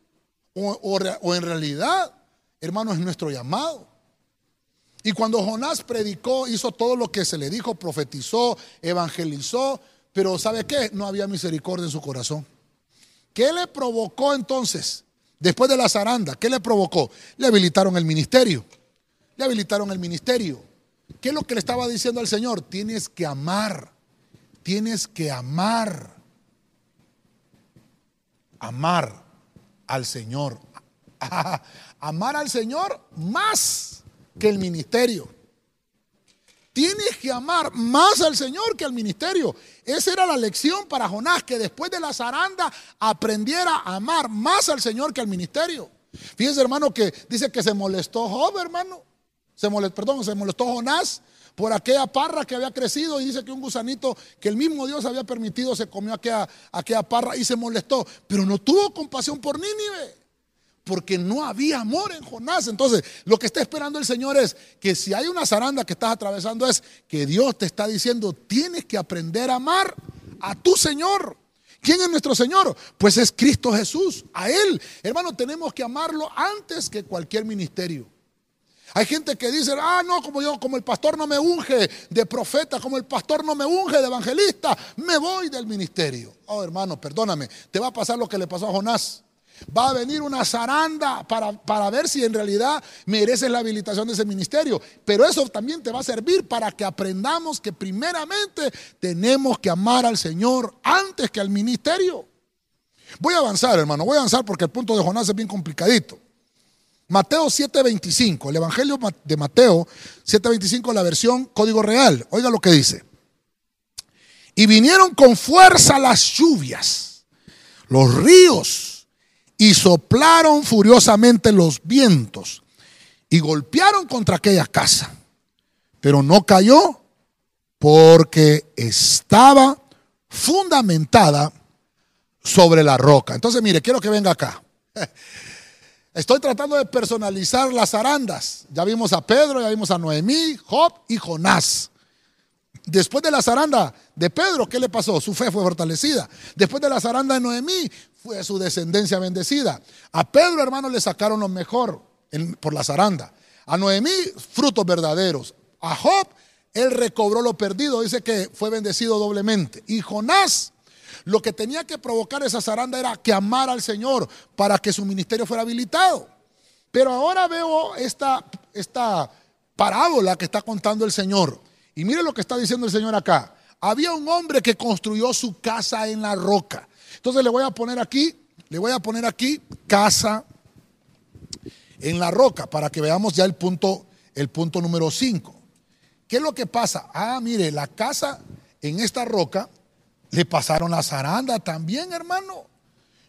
o, o en realidad, hermanos, es nuestro llamado. Y cuando Jonás predicó, hizo todo lo que se le dijo, profetizó, evangelizó, pero ¿sabe qué? No había misericordia en su corazón. ¿Qué le provocó entonces? Después de la zaranda, ¿qué le provocó? Le habilitaron el ministerio. Le habilitaron el ministerio. ¿Qué es lo que le estaba diciendo al Señor? Tienes que amar. Tienes que amar. Amar al Señor. Amar al Señor más que el ministerio. Tienes que amar más al Señor que al ministerio. Esa era la lección para Jonás, que después de la zaranda aprendiera a amar más al Señor que al ministerio. Fíjense, hermano, que dice que se molestó Job, hermano. Se molestó, perdón, se molestó Jonás por aquella parra que había crecido y dice que un gusanito que el mismo Dios había permitido se comió aquella, aquella parra y se molestó, pero no tuvo compasión por Nínive porque no había amor en Jonás. Entonces, lo que está esperando el Señor es que si hay una zaranda que estás atravesando es que Dios te está diciendo, tienes que aprender a amar a tu Señor. ¿Quién es nuestro Señor? Pues es Cristo Jesús. A Él, hermano, tenemos que amarlo antes que cualquier ministerio. Hay gente que dice, ah, no, como yo, como el pastor no me unge de profeta, como el pastor no me unge de evangelista, me voy del ministerio. Oh, hermano, perdóname, te va a pasar lo que le pasó a Jonás. Va a venir una zaranda para, para, ver si en realidad mereces la habilitación de ese ministerio. Pero eso también te va a servir para que aprendamos que primeramente tenemos que amar al Señor antes que al ministerio. Voy a avanzar, hermano, voy a avanzar porque el punto de Jonás es bien complicadito. Mateo 7:25, el Evangelio de Mateo 7:25, la versión código real. Oiga lo que dice. Y vinieron con fuerza las lluvias, los ríos y soplaron furiosamente los vientos y golpearon contra aquella casa. Pero no cayó porque estaba fundamentada sobre la roca. Entonces, mire, quiero que venga acá. Estoy tratando de personalizar las arandas. Ya vimos a Pedro, ya vimos a Noemí, Job y Jonás. Después de la zaranda de Pedro, ¿qué le pasó? Su fe fue fortalecida. Después de la zaranda de Noemí, fue su descendencia bendecida. A Pedro, hermano, le sacaron lo mejor por la zaranda. A Noemí, frutos verdaderos. A Job, él recobró lo perdido. Dice que fue bendecido doblemente. Y Jonás, lo que tenía que provocar esa zaranda era que amara al Señor para que su ministerio fuera habilitado. Pero ahora veo esta, esta parábola que está contando el Señor. Y mire lo que está diciendo el Señor acá. Había un hombre que construyó su casa en la roca. Entonces le voy a poner aquí, le voy a poner aquí casa en la roca para que veamos ya el punto, el punto número 5. ¿Qué es lo que pasa? Ah, mire, la casa en esta roca le pasaron la zaranda también, hermano.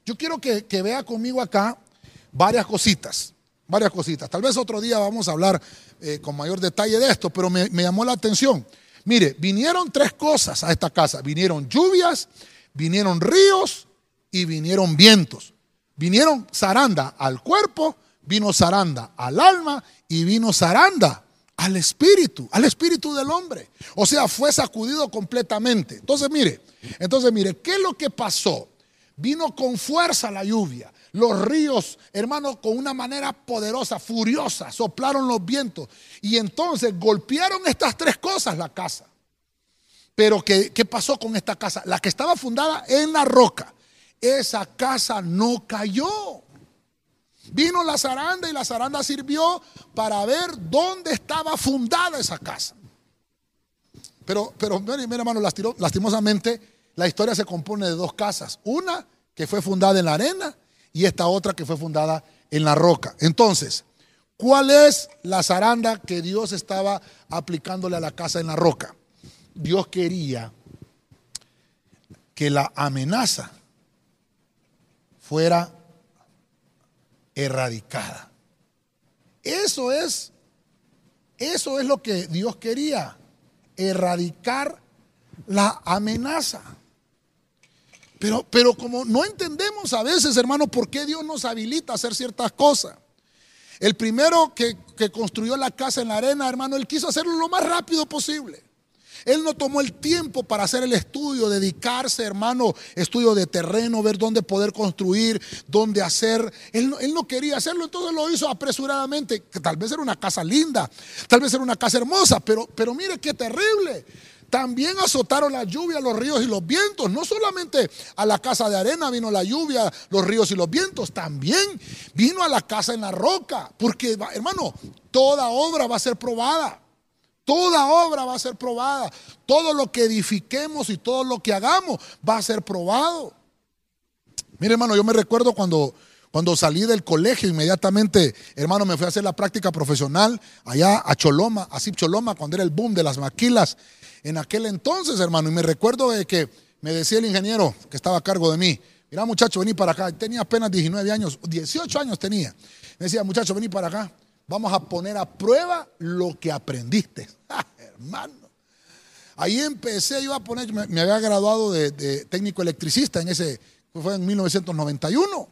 Yo quiero que, vea conmigo acá varias cositas, varias cositas. Tal vez otro día vamos a hablar eh, con mayor detalle de esto, pero me, me llamó la atención. Mire, vinieron tres cosas a esta casa. Vinieron lluvias, vinieron ríos y vinieron vientos. Vinieron zaranda al cuerpo, vino zaranda al alma y vino zaranda al espíritu, al espíritu del hombre. O sea, fue sacudido completamente. Entonces, mire, entonces, mire, ¿qué es lo que pasó? Vino con fuerza la lluvia, los ríos, hermano, con una manera poderosa, furiosa, soplaron los vientos. Y entonces golpearon estas tres cosas la casa. Pero ¿qué, ¿qué, pasó con esta casa? La que estaba fundada en la roca. Esa casa no cayó. Vino la zaranda y la zaranda sirvió para ver dónde estaba fundada esa casa. Pero, pero mira, hermano, lastimosamente la historia se compone de dos casas. Una que fue fundada en la arena y esta otra que fue fundada en la roca. Entonces, ¿cuál es la zaranda que Dios estaba aplicándole a la casa en la roca? Dios quería que la amenaza fuera erradicada. Eso es Eso es lo que Dios quería, erradicar la amenaza. Pero, pero como no entendemos a veces, hermano, por qué Dios nos habilita a hacer ciertas cosas. El primero que, que construyó la casa en la arena, hermano, él quiso hacerlo lo más rápido posible. Él no tomó el tiempo para hacer el estudio, dedicarse, hermano, estudio de terreno, ver dónde poder construir, dónde hacer. Él no, quería hacerlo, entonces lo hizo apresuradamente. Que tal vez era una casa linda, tal vez era una casa hermosa, pero, pero mire qué terrible. También azotaron la lluvia, los ríos y los vientos. No solamente a la casa de arena vino la lluvia, los ríos y los vientos, también vino a la casa en la roca. Porque, hermano, toda obra va a ser probada. Toda obra va a ser probada. Todo lo que edifiquemos y todo lo que hagamos va a ser probado. Mire, hermano, yo me recuerdo cuando, cuando salí del colegio, inmediatamente, hermano, me fui a hacer la práctica profesional allá a Choloma, a Choloma, cuando era el boom de las maquilas. En aquel entonces, hermano, y me recuerdo de que me decía el ingeniero que estaba a cargo de mí, mira muchacho, vení para acá. Tenía apenas 19 años, 18 años tenía. Me decía, muchacho, vení para acá. Vamos a poner a prueba lo que aprendiste. Ah, hermano. Ahí empecé yo a poner, me, había graduado de, técnico electricista en ese, fue en 1991.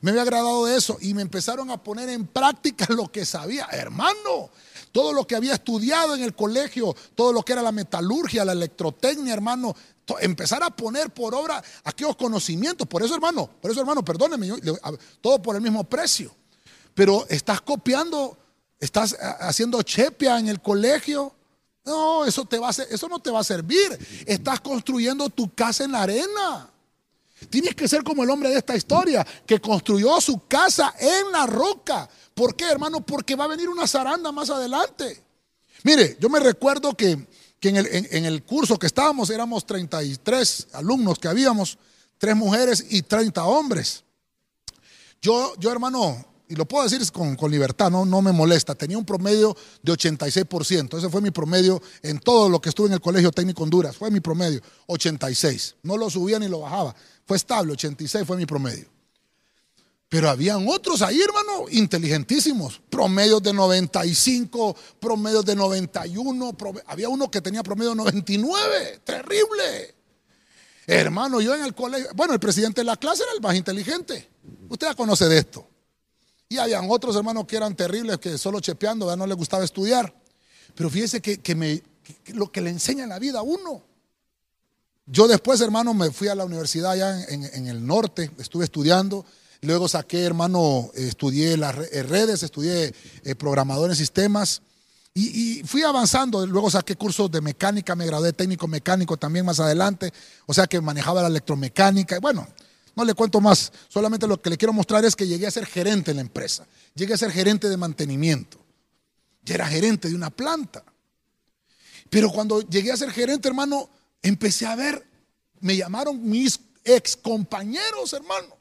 Me había graduado de eso y me empezaron a poner en práctica lo que sabía. Hermano, todo lo que había estudiado en el colegio, todo lo que era la metalurgia, la electrotecnia, hermano, empezar a poner por obra aquellos conocimientos. Por eso, hermano, por eso, hermano, perdóneme, todo por el mismo precio pero estás copiando, estás haciendo chepia en el colegio. No, eso, te va a, eso no te va a servir. Estás construyendo tu casa en la arena. Tienes que ser como el hombre de esta historia, que construyó su casa en la roca. ¿Por qué, hermano? Porque va a venir una zaranda más adelante. Mire, yo me recuerdo que, en, el, en, el, curso que estábamos éramos 33 alumnos que habíamos, tres mujeres y 30 hombres. Yo, yo hermano, y lo puedo decir con, con, libertad, no, no me molesta, tenía un promedio de 86%. Ese fue mi promedio en todo lo que estuve en el Colegio Técnico Honduras. Fue mi promedio, 86. No lo subía ni lo bajaba. Fue estable, 86 fue mi promedio. Pero habían otros ahí, hermano, inteligentísimos. Promedios de 95, promedios de 91. había uno que tenía promedio de 99. Terrible. Hermano, yo en el colegio, bueno, el presidente de la clase era el más inteligente. Usted ya conoce de esto. Y habían otros hermanos que eran terribles, que solo chepeando, ya no les gustaba estudiar. Pero fíjese que, me, lo que le enseña en la vida a uno. Yo después, hermano, me fui a la universidad allá en, el norte, estuve estudiando. Luego saqué, hermano, estudié las eh, redes, estudié eh, programador en sistemas. Y, fui avanzando, luego saqué cursos de mecánica, me gradué técnico mecánico también más adelante, o sea que manejaba la electromecánica. Y bueno, no le cuento más, solamente lo que le quiero mostrar es que llegué a ser gerente en la empresa, llegué a ser gerente de mantenimiento, ya era gerente de una planta. Pero cuando llegué a ser gerente, hermano, empecé a ver, me llamaron mis ex compañeros, hermano.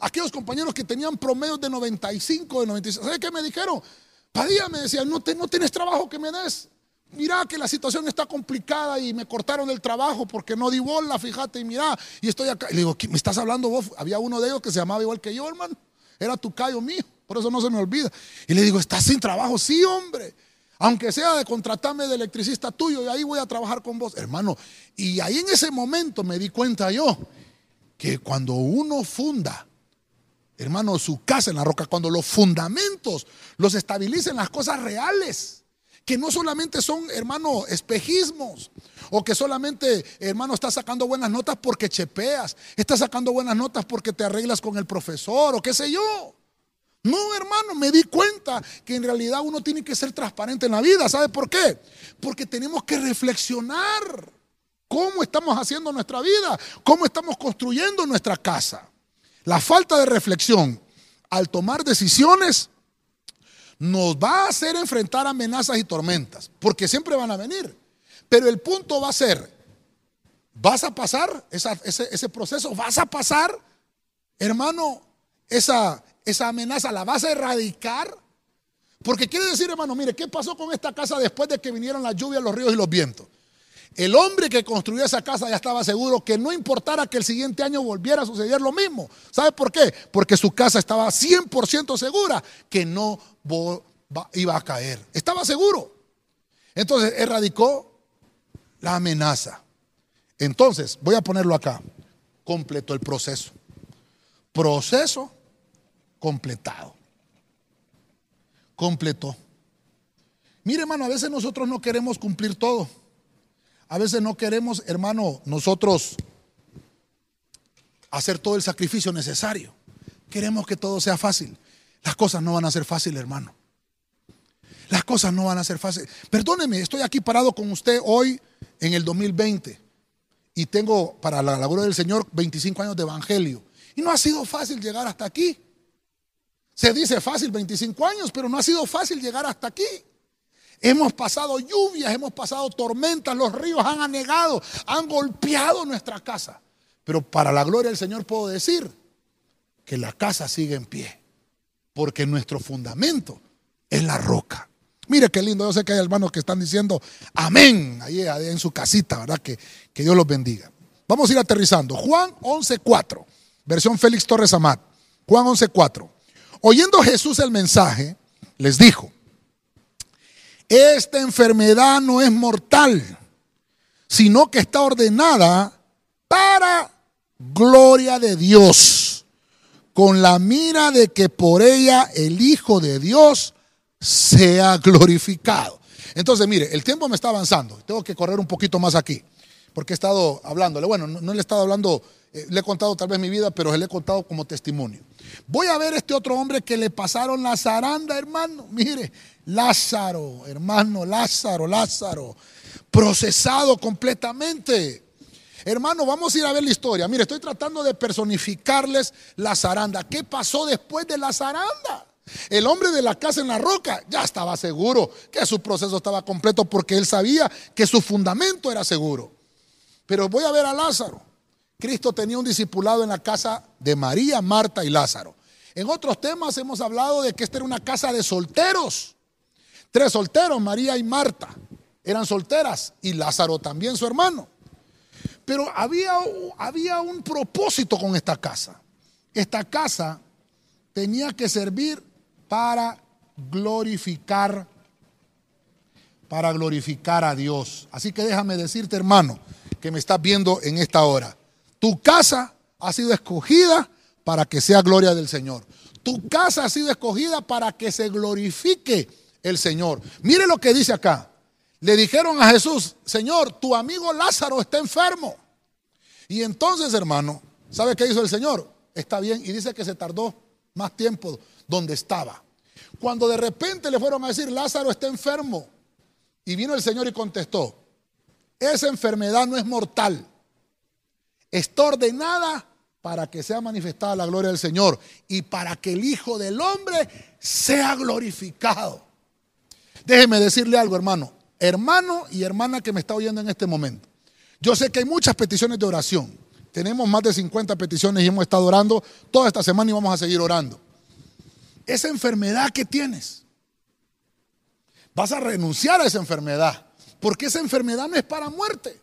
Aquellos compañeros que tenían promedios de 95, de 96. ¿Sabe qué me dijeron? Padilla me decía, no, no tienes trabajo que me des mira que la situación está complicada y me cortaron el trabajo porque no di bola, fíjate, y mira, y estoy acá. Y le digo, ¿me estás hablando vos? Había uno de ellos que se llamaba igual que yo, hermano. Era tu callo mío, por eso no se me olvida. Y le digo, ¿estás sin trabajo? Sí, hombre. Aunque sea de contratarme de electricista tuyo, y ahí voy a trabajar con vos, hermano. Y ahí en ese momento me di cuenta yo que cuando uno funda, hermano, su casa en la roca, cuando los fundamentos los estabilicen las cosas reales, que no solamente son, hermano, espejismos, o que solamente, hermano, estás sacando buenas notas porque chepeas, estás sacando buenas notas porque te arreglas con el profesor, o qué sé yo. No, hermano, me di cuenta que en realidad uno tiene que ser transparente en la vida. ¿Sabe por qué? Porque tenemos que reflexionar cómo estamos haciendo nuestra vida, cómo estamos construyendo nuestra casa. La falta de reflexión al tomar decisiones nos va a hacer enfrentar amenazas y tormentas, porque siempre van a venir. Pero el punto va a ser, ¿vas a pasar ese, proceso? ¿Vas a pasar, hermano, esa, esa amenaza? ¿La vas a erradicar? Porque quiere decir, hermano, mire, ¿qué pasó con esta casa después de que vinieron las lluvias, los ríos y los vientos? El hombre que construyó esa casa ya estaba seguro que no importara que el siguiente año volviera a suceder lo mismo. ¿Sabe por qué? Porque su casa estaba 100% segura que no iba a caer. Estaba seguro. Entonces erradicó la amenaza. Entonces, voy a ponerlo acá. Completó el proceso. Proceso completado. Completó. Mire, hermano, a veces nosotros no queremos cumplir todo. A veces no queremos, hermano, nosotros hacer todo el sacrificio necesario. Queremos que todo sea fácil. Las cosas no van a ser fáciles, hermano. Las cosas no van a ser fáciles. Perdóneme, estoy aquí parado con usted hoy en el 2020 y tengo para la labor del Señor 25 años de evangelio. Y no ha sido fácil llegar hasta aquí. Se dice fácil 25 años, pero no ha sido fácil llegar hasta aquí. Hemos pasado lluvias, hemos pasado tormentas, los ríos han anegado, han golpeado nuestra casa. Pero para la gloria del Señor puedo decir que la casa sigue en pie, porque nuestro fundamento es la roca. Mire qué lindo, yo sé que hay hermanos que están diciendo amén ahí en su casita, ¿verdad? Que, que Dios los bendiga. Vamos a ir aterrizando. Juan 11.4, versión Félix Torres Amat. Juan 11.4. Oyendo Jesús el mensaje, les dijo, esta enfermedad no es mortal, sino que está ordenada para gloria de Dios, con la mira de que por ella el Hijo de Dios sea glorificado. Entonces, mire, el tiempo me está avanzando. Tengo que correr un poquito más aquí, porque he estado hablándole. Bueno, no, le he estado hablando, eh, le he contado tal vez mi vida, pero le he contado como testimonio. Voy a ver este otro hombre que le pasaron la zaranda, hermano. Mire, Lázaro, hermano, Lázaro, Lázaro, procesado completamente. Hermano, vamos a ir a ver la historia. Mire, estoy tratando de personificarles la zaranda. ¿Qué pasó después de la zaranda? El hombre de la casa en la roca ya estaba seguro que su proceso estaba completo porque él sabía que su fundamento era seguro. Pero voy a ver a Lázaro. Cristo tenía un discipulado en la casa de María, Marta y Lázaro. En otros temas hemos hablado de que esta era una casa de solteros. Tres solteros, María y Marta, eran solteras y Lázaro también su hermano. Pero había, había un propósito con esta casa. Esta casa tenía que servir para glorificar, para glorificar a Dios. Así que déjame decirte, hermano, que me estás viendo en esta hora. Tu casa ha sido escogida para que sea gloria del Señor. Tu casa ha sido escogida para que se glorifique el Señor. Mire lo que dice acá. Le dijeron a Jesús, Señor, tu amigo Lázaro está enfermo. Y entonces, hermano, ¿sabe qué hizo el Señor? Está bien. Y dice que se tardó más tiempo donde estaba. Cuando de repente le fueron a decir, Lázaro está enfermo. Y vino el Señor y contestó, esa enfermedad no es mortal. Está ordenada para que sea manifestada la gloria del Señor y para que el Hijo del Hombre sea glorificado. Déjeme decirle algo, hermano. Hermano y hermana que me está oyendo en este momento. Yo sé que hay muchas peticiones de oración. Tenemos más de 50 peticiones y hemos estado orando toda esta semana y vamos a seguir orando. Esa enfermedad que tienes, vas a renunciar a esa enfermedad, porque esa enfermedad no es para muerte.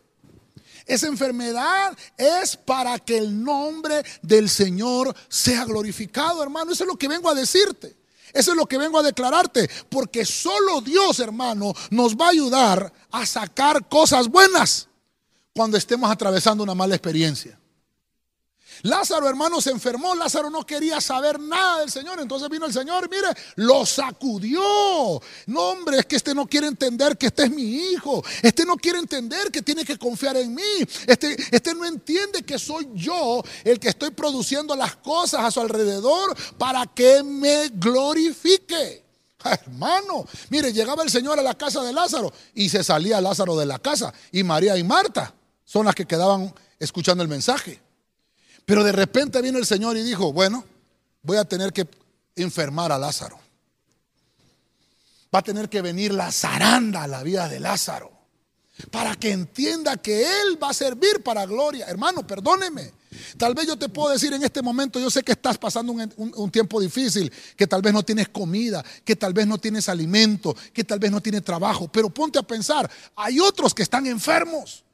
Esa enfermedad es para que el nombre del Señor sea glorificado, hermano. Eso es lo que vengo a decirte. Eso es lo que vengo a declararte, porque solo Dios, hermano, nos va a ayudar a sacar cosas buenas cuando estemos atravesando una mala experiencia. Lázaro, hermano, se enfermó. Lázaro no quería saber nada del Señor. Entonces vino el Señor, mire, lo sacudió. No, hombre, es que este no quiere entender que este es mi hijo. Este no quiere entender que tiene que confiar en mí. Este, este no entiende que soy yo el que estoy produciendo las cosas a su alrededor para que me glorifique. Hermano, mire, llegaba el Señor a la casa de Lázaro y se salía Lázaro de la casa. Y María y Marta son las que quedaban escuchando el mensaje. Pero de repente vino el Señor y dijo, bueno, voy a tener que enfermar a Lázaro. Va a tener que venir la zaranda a la vida de Lázaro. Para que entienda que Él va a servir para gloria. Hermano, perdóneme. Tal vez yo te puedo decir en este momento, yo sé que estás pasando un, tiempo difícil, que tal vez no tienes comida, que tal vez no tienes alimento, que tal vez no tienes trabajo, pero ponte a pensar, hay otros que están enfermos,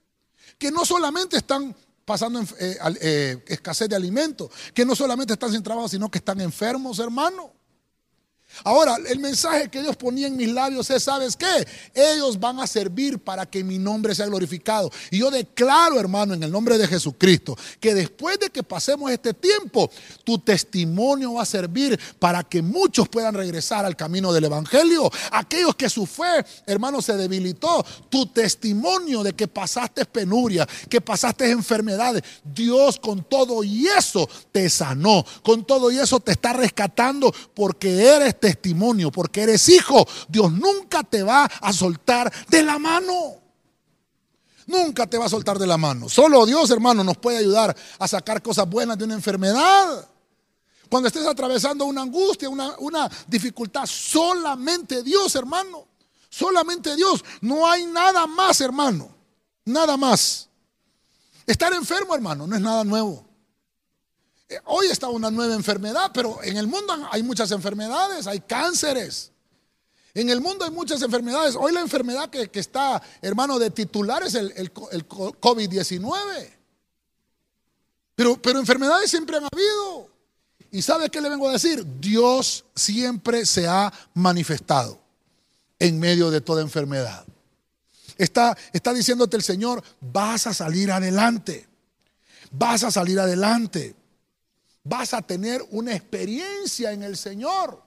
que no solamente están pasando eh, eh, escasez de alimentos, que no solamente están sin trabajo, sino que están enfermos, hermano. Ahora, el mensaje que Dios ponía en mis labios es, ¿sabes qué? Ellos van a servir para que mi nombre sea glorificado. Y yo declaro, hermano, en el nombre de Jesucristo, que después de que pasemos este tiempo, tu testimonio va a servir para que muchos puedan regresar al camino del Evangelio. Aquellos que su fe, hermano, se debilitó, tu testimonio de que pasaste penuria, que pasaste enfermedades, Dios con todo y eso te sanó, con todo y eso te está rescatando porque eres testimonio, porque eres hijo, Dios nunca te va a soltar de la mano. Nunca te va a soltar de la mano. Solo Dios, hermano, nos puede ayudar a sacar cosas buenas de una enfermedad. Cuando estés atravesando una angustia, una, una dificultad, solamente Dios, hermano. Solamente Dios. No hay nada más, hermano. Nada más. Estar enfermo, hermano, no es nada nuevo. Hoy está una nueva enfermedad, pero en el mundo hay muchas enfermedades, hay cánceres. En el mundo hay muchas enfermedades. Hoy la enfermedad que, está, hermano, de titular es el, el, COVID-19. Pero, pero enfermedades siempre han habido. ¿Y sabe qué le vengo a decir? Dios siempre se ha manifestado en medio de toda enfermedad. Está, está diciéndote el Señor, vas a salir adelante. Vas a salir adelante vas a tener una experiencia en el Señor.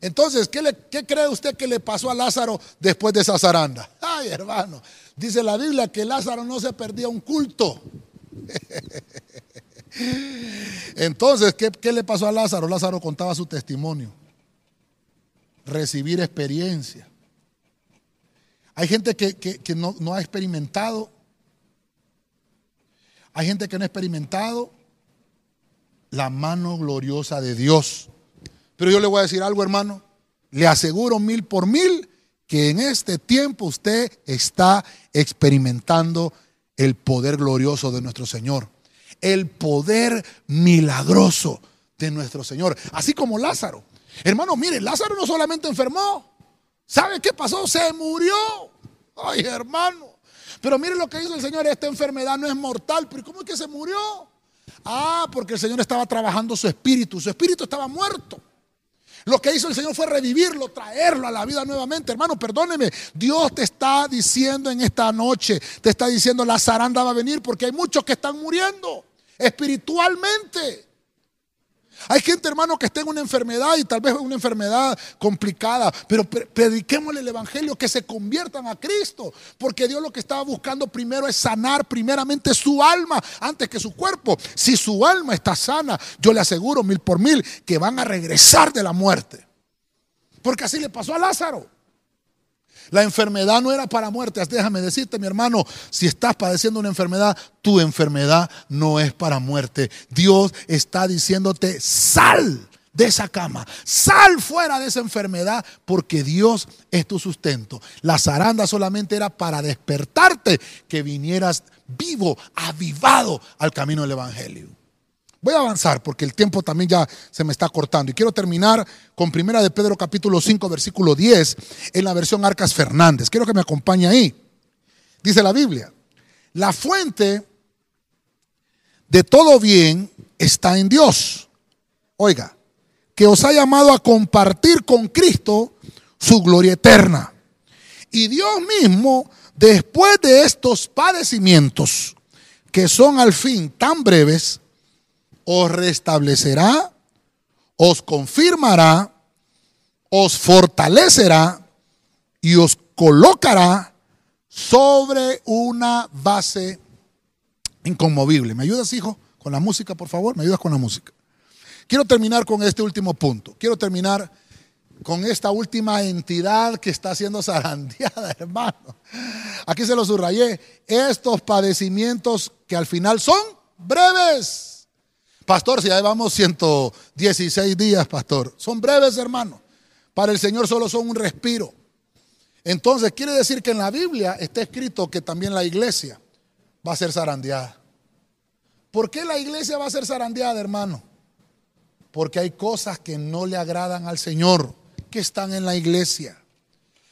Entonces, ¿qué, cree usted que le pasó a Lázaro después de esa zaranda? Ay, hermano, dice la Biblia que Lázaro no se perdía un culto. Entonces, ¿qué, le pasó a Lázaro? Lázaro contaba su testimonio. Recibir experiencia. Hay gente que, que no, no ha experimentado. Hay gente que no ha experimentado la mano gloriosa de Dios. Pero yo le voy a decir algo, hermano. Le aseguro mil por mil que en este tiempo usted está experimentando el poder glorioso de nuestro Señor. El poder milagroso de nuestro Señor. Así como Lázaro. Hermano, mire, Lázaro no solamente enfermó. ¿Sabe qué pasó? Se murió. Ay, hermano. Pero mire lo que hizo el Señor. Esta enfermedad no es mortal. Pero ¿cómo es que se murió? Ah, porque el Señor estaba trabajando su espíritu. Su espíritu estaba muerto. Lo que hizo el Señor fue revivirlo, traerlo a la vida nuevamente. Hermano, perdóneme. Dios te está diciendo en esta noche, te está diciendo la zaranda va a venir porque hay muchos que están muriendo espiritualmente. Hay gente, hermano, que está en una enfermedad y tal vez una enfermedad complicada, pero prediquémosle el Evangelio, que se conviertan a Cristo, porque Dios lo que estaba buscando primero es sanar primeramente su alma antes que su cuerpo. Si su alma está sana, yo le aseguro mil por mil que van a regresar de la muerte. Porque así le pasó a Lázaro. La enfermedad no era para muerte. Déjame decirte, mi hermano, si estás padeciendo una enfermedad, tu enfermedad no es para muerte. Dios está diciéndote, sal de esa cama, sal fuera de esa enfermedad, porque Dios es tu sustento. La zaranda solamente era para despertarte, que vinieras vivo, avivado al camino del Evangelio. Voy a avanzar porque el tiempo también ya se me está cortando. Y quiero terminar con Primera de Pedro capítulo 5, versículo 10, en la versión Arcas Fernández. Quiero que me acompañe ahí. Dice la Biblia, la fuente de todo bien está en Dios. Oiga, que os ha llamado a compartir con Cristo su gloria eterna. Y Dios mismo, después de estos padecimientos, que son al fin tan breves, os restablecerá, os confirmará, os fortalecerá y os colocará sobre una base inconmovible. ¿Me ayudas, hijo? Con la música, por favor. ¿Me ayudas con la música? Quiero terminar con este último punto. Quiero terminar con esta última entidad que está siendo zarandeada, hermano. Aquí se lo subrayé. Estos padecimientos que al final son breves. Pastor, si ya llevamos 116 días, pastor. Son breves, hermano. Para el Señor solo son un respiro. Entonces, quiere decir que en la Biblia está escrito que también la iglesia va a ser zarandeada. ¿Por qué la iglesia va a ser zarandeada, hermano? Porque hay cosas que no le agradan al Señor, que están en la iglesia.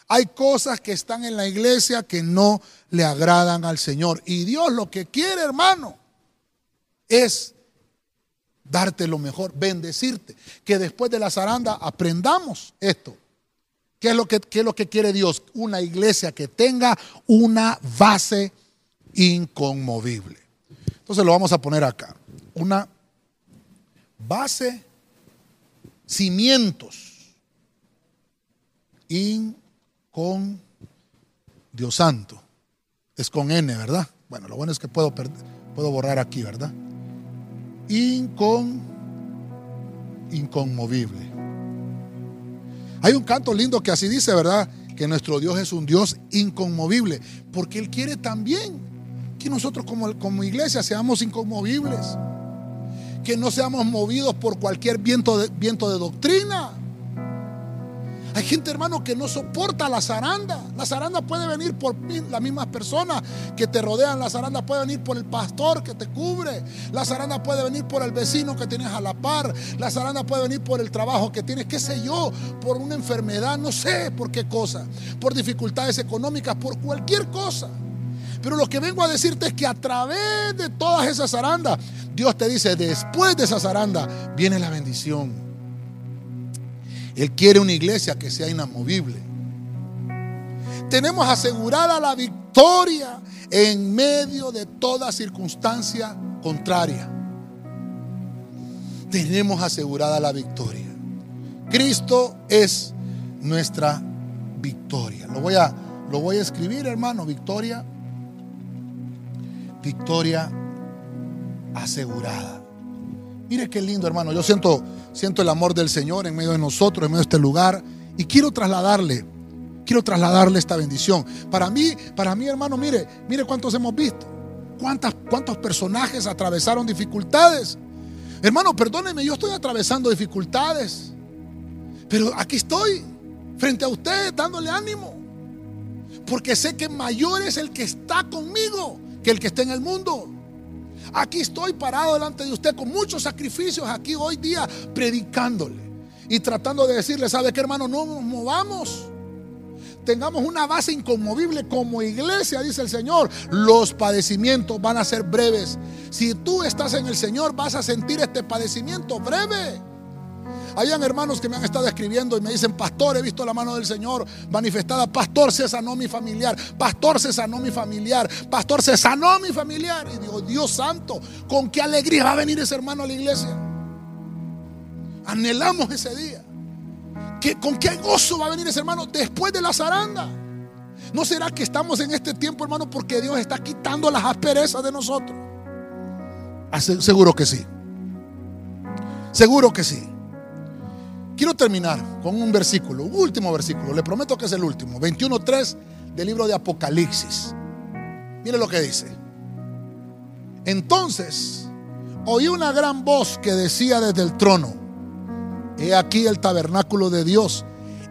Hay cosas que están en la iglesia que no le agradan al Señor. Y Dios lo que quiere, hermano, es darte lo mejor, bendecirte. Que después de la zaranda aprendamos esto. ¿Qué es, lo que, qué es lo que quiere Dios? Una iglesia que tenga una base inconmovible. Entonces lo vamos a poner acá. Una base, cimientos, in con Dios santo. Es con N, ¿verdad? Bueno, lo bueno es que puedo, puedo borrar aquí, ¿verdad? Incon, inconmovible. Hay un canto lindo que así dice, ¿verdad? Que nuestro Dios es un Dios inconmovible, porque Él quiere también que nosotros como, como iglesia seamos inconmovibles, que no seamos movidos por cualquier viento viento de doctrina. Hay gente, hermano, que no soporta la zaranda. La zaranda puede venir por las mismas personas que te rodean. La zaranda puede venir por el pastor que te cubre. La zaranda puede venir por el vecino que tienes a la par. La zaranda puede venir por el trabajo que tienes, qué sé yo, por una enfermedad, no sé por qué cosa. Por dificultades económicas, por cualquier cosa. Pero lo que vengo a decirte es que a través de todas esas zarandas, Dios te dice, después de esa zaranda viene la bendición. Él quiere una iglesia que sea inamovible. Tenemos asegurada la victoria en medio de toda circunstancia contraria. Tenemos asegurada la victoria. Cristo es nuestra victoria. Lo voy a, lo voy a escribir, hermano. Victoria. Victoria asegurada. Mire qué lindo, hermano. Yo siento Siento el amor del Señor en medio de nosotros, en medio de este lugar. Y quiero trasladarle, quiero trasladarle esta bendición. Para mí, para mí, hermano, mire, mire cuántos hemos visto. Cuántas, cuántos personajes atravesaron dificultades. Hermano, perdóneme, yo estoy atravesando dificultades. Pero aquí estoy, frente a usted, dándole ánimo. Porque sé que mayor es el que está conmigo que el que está en el mundo. Aquí estoy parado delante de usted con muchos sacrificios aquí hoy día predicándole y tratando de decirle, ¿sabe qué hermano? No nos movamos. Tengamos una base inconmovible como iglesia, dice el Señor. Los padecimientos van a ser breves. Si tú estás en el Señor, vas a sentir este padecimiento breve. Habían hermanos que me han estado escribiendo y me dicen, pastor, he visto la mano del Señor manifestada. Pastor, se sanó mi familiar. Pastor, se sanó mi familiar. Pastor, se sanó mi familiar. Y digo, Dios santo, ¿con qué alegría va a venir ese hermano a la iglesia? Anhelamos ese día. ¿Con qué gozo va a venir ese hermano después de la zaranda? ¿No será que estamos en este tiempo, hermano, porque Dios está quitando las asperezas de nosotros? Seguro que sí. Seguro que sí. Quiero terminar con un versículo, un último versículo. Le prometo que es el último. 21.3 del libro de Apocalipsis. Mire lo que dice. Entonces oí una gran voz que decía desde el trono, he aquí el tabernáculo de Dios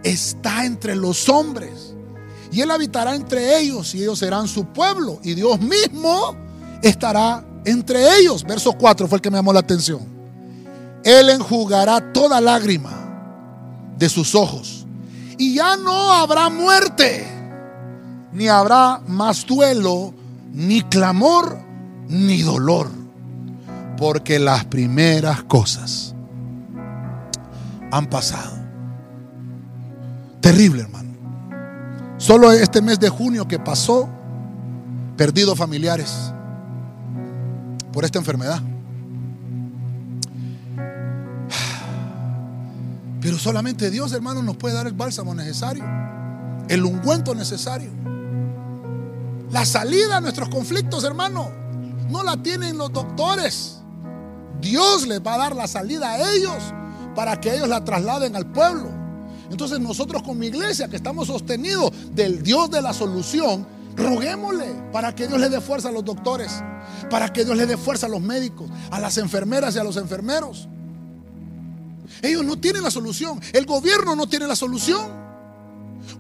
está entre los hombres y él habitará entre ellos y ellos serán su pueblo y Dios mismo estará entre ellos. Verso 4 fue el que me llamó la atención. Él enjugará toda lágrima de sus ojos. Y ya no habrá muerte, ni habrá más duelo, ni clamor, ni dolor, porque las primeras cosas han pasado. Terrible, hermano. Solo este mes de junio que pasó, perdido familiares por esta enfermedad. Pero solamente Dios, hermano, nos puede dar el bálsamo necesario, el ungüento necesario. La salida a nuestros conflictos, hermano, no la tienen los doctores. Dios les va a dar la salida a ellos para que ellos la trasladen al pueblo. Entonces nosotros como iglesia que estamos sostenidos del Dios de la solución, roguémosle para que Dios le dé fuerza a los doctores, para que Dios le dé fuerza a los médicos, a las enfermeras y a los enfermeros. Ellos no tienen la solución. El gobierno no tiene la solución.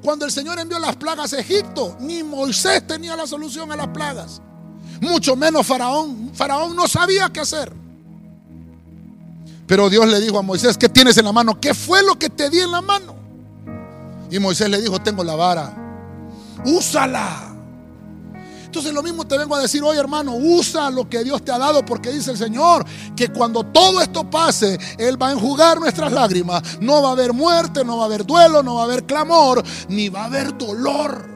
Cuando el Señor envió las plagas a Egipto, ni Moisés tenía la solución a las plagas. Mucho menos Faraón. Faraón no sabía qué hacer. Pero Dios le dijo a Moisés, ¿qué tienes en la mano? ¿Qué fue lo que te di en la mano? Y Moisés le dijo, tengo la vara. Úsala. Entonces lo mismo te vengo a decir hoy, hermano, usa lo que Dios te ha dado porque dice el Señor que cuando todo esto pase, Él va a enjugar nuestras lágrimas. No va a haber muerte, no va a haber duelo, no va a haber clamor, ni va a haber dolor.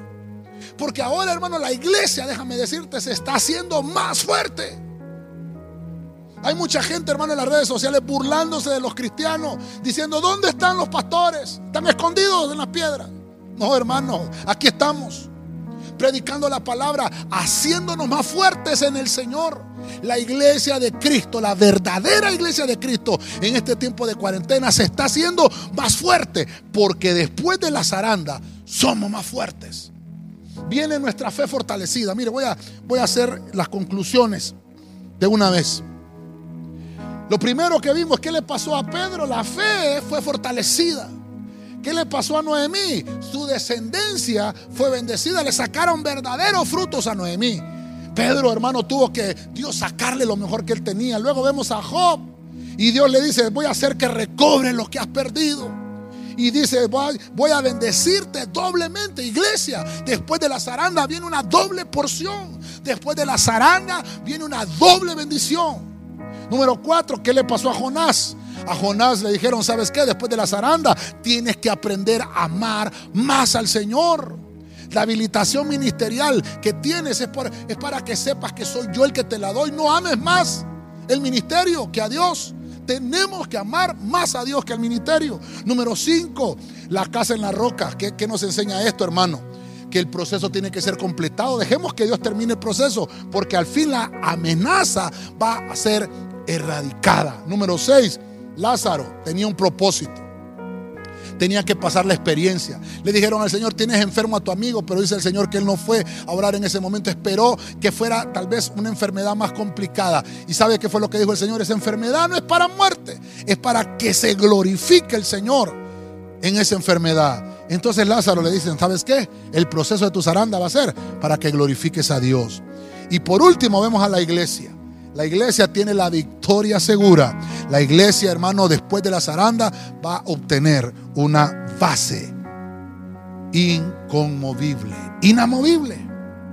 Porque ahora, hermano, la iglesia, déjame decirte, se está haciendo más fuerte. Hay mucha gente, hermano, en las redes sociales burlándose de los cristianos, diciendo, ¿dónde están los pastores? Están escondidos en las piedras. No, hermano, aquí estamos predicando la palabra, haciéndonos más fuertes en el Señor. La iglesia de Cristo, la verdadera iglesia de Cristo en este tiempo de cuarentena se está haciendo más fuerte porque después de la zaranda somos más fuertes. Viene nuestra fe fortalecida. Mire, voy a, voy a hacer las conclusiones de una vez. Lo primero que vimos, ¿qué le pasó a Pedro? La fe fue fortalecida. ¿Qué le pasó a Noemí? Su descendencia fue bendecida, le sacaron verdaderos frutos a Noemí. Pedro, hermano, tuvo que Dios sacarle lo mejor que él tenía. Luego vemos a Job y Dios le dice, voy a hacer que recobre lo que has perdido. Y dice, voy, a bendecirte doblemente, iglesia. Después de la zaranda viene una doble porción. Después de la zaranda viene una doble bendición. Número cuatro, ¿qué le pasó a Jonás? A Jonás le dijeron, ¿sabes qué? Después de la zaranda, tienes que aprender a amar más al Señor. La habilitación ministerial que tienes es, es para que sepas que soy yo el que te la doy. No ames más el ministerio que a Dios. Tenemos que amar más a Dios que al ministerio. Número 5, la casa en la roca. ¿Qué, ¿Qué, nos enseña esto, hermano? Que el proceso tiene que ser completado. Dejemos que Dios termine el proceso, porque al fin la amenaza va a ser erradicada. Número 6, Lázaro tenía un propósito. Tenía que pasar la experiencia. Le dijeron al Señor, tienes enfermo a tu amigo, pero dice el Señor que él no fue a orar en ese momento. Esperó que fuera tal vez una enfermedad más complicada. ¿Y sabe qué fue lo que dijo el Señor? Esa enfermedad no es para muerte, es para que se glorifique el Señor en esa enfermedad. Entonces Lázaro le dicen, ¿sabes qué? El proceso de tu zaranda va a ser para que glorifiques a Dios. Y por último vemos a la iglesia. La iglesia tiene la victoria segura. La iglesia, hermano, después de la zaranda va a obtener una base inconmovible, inamovible.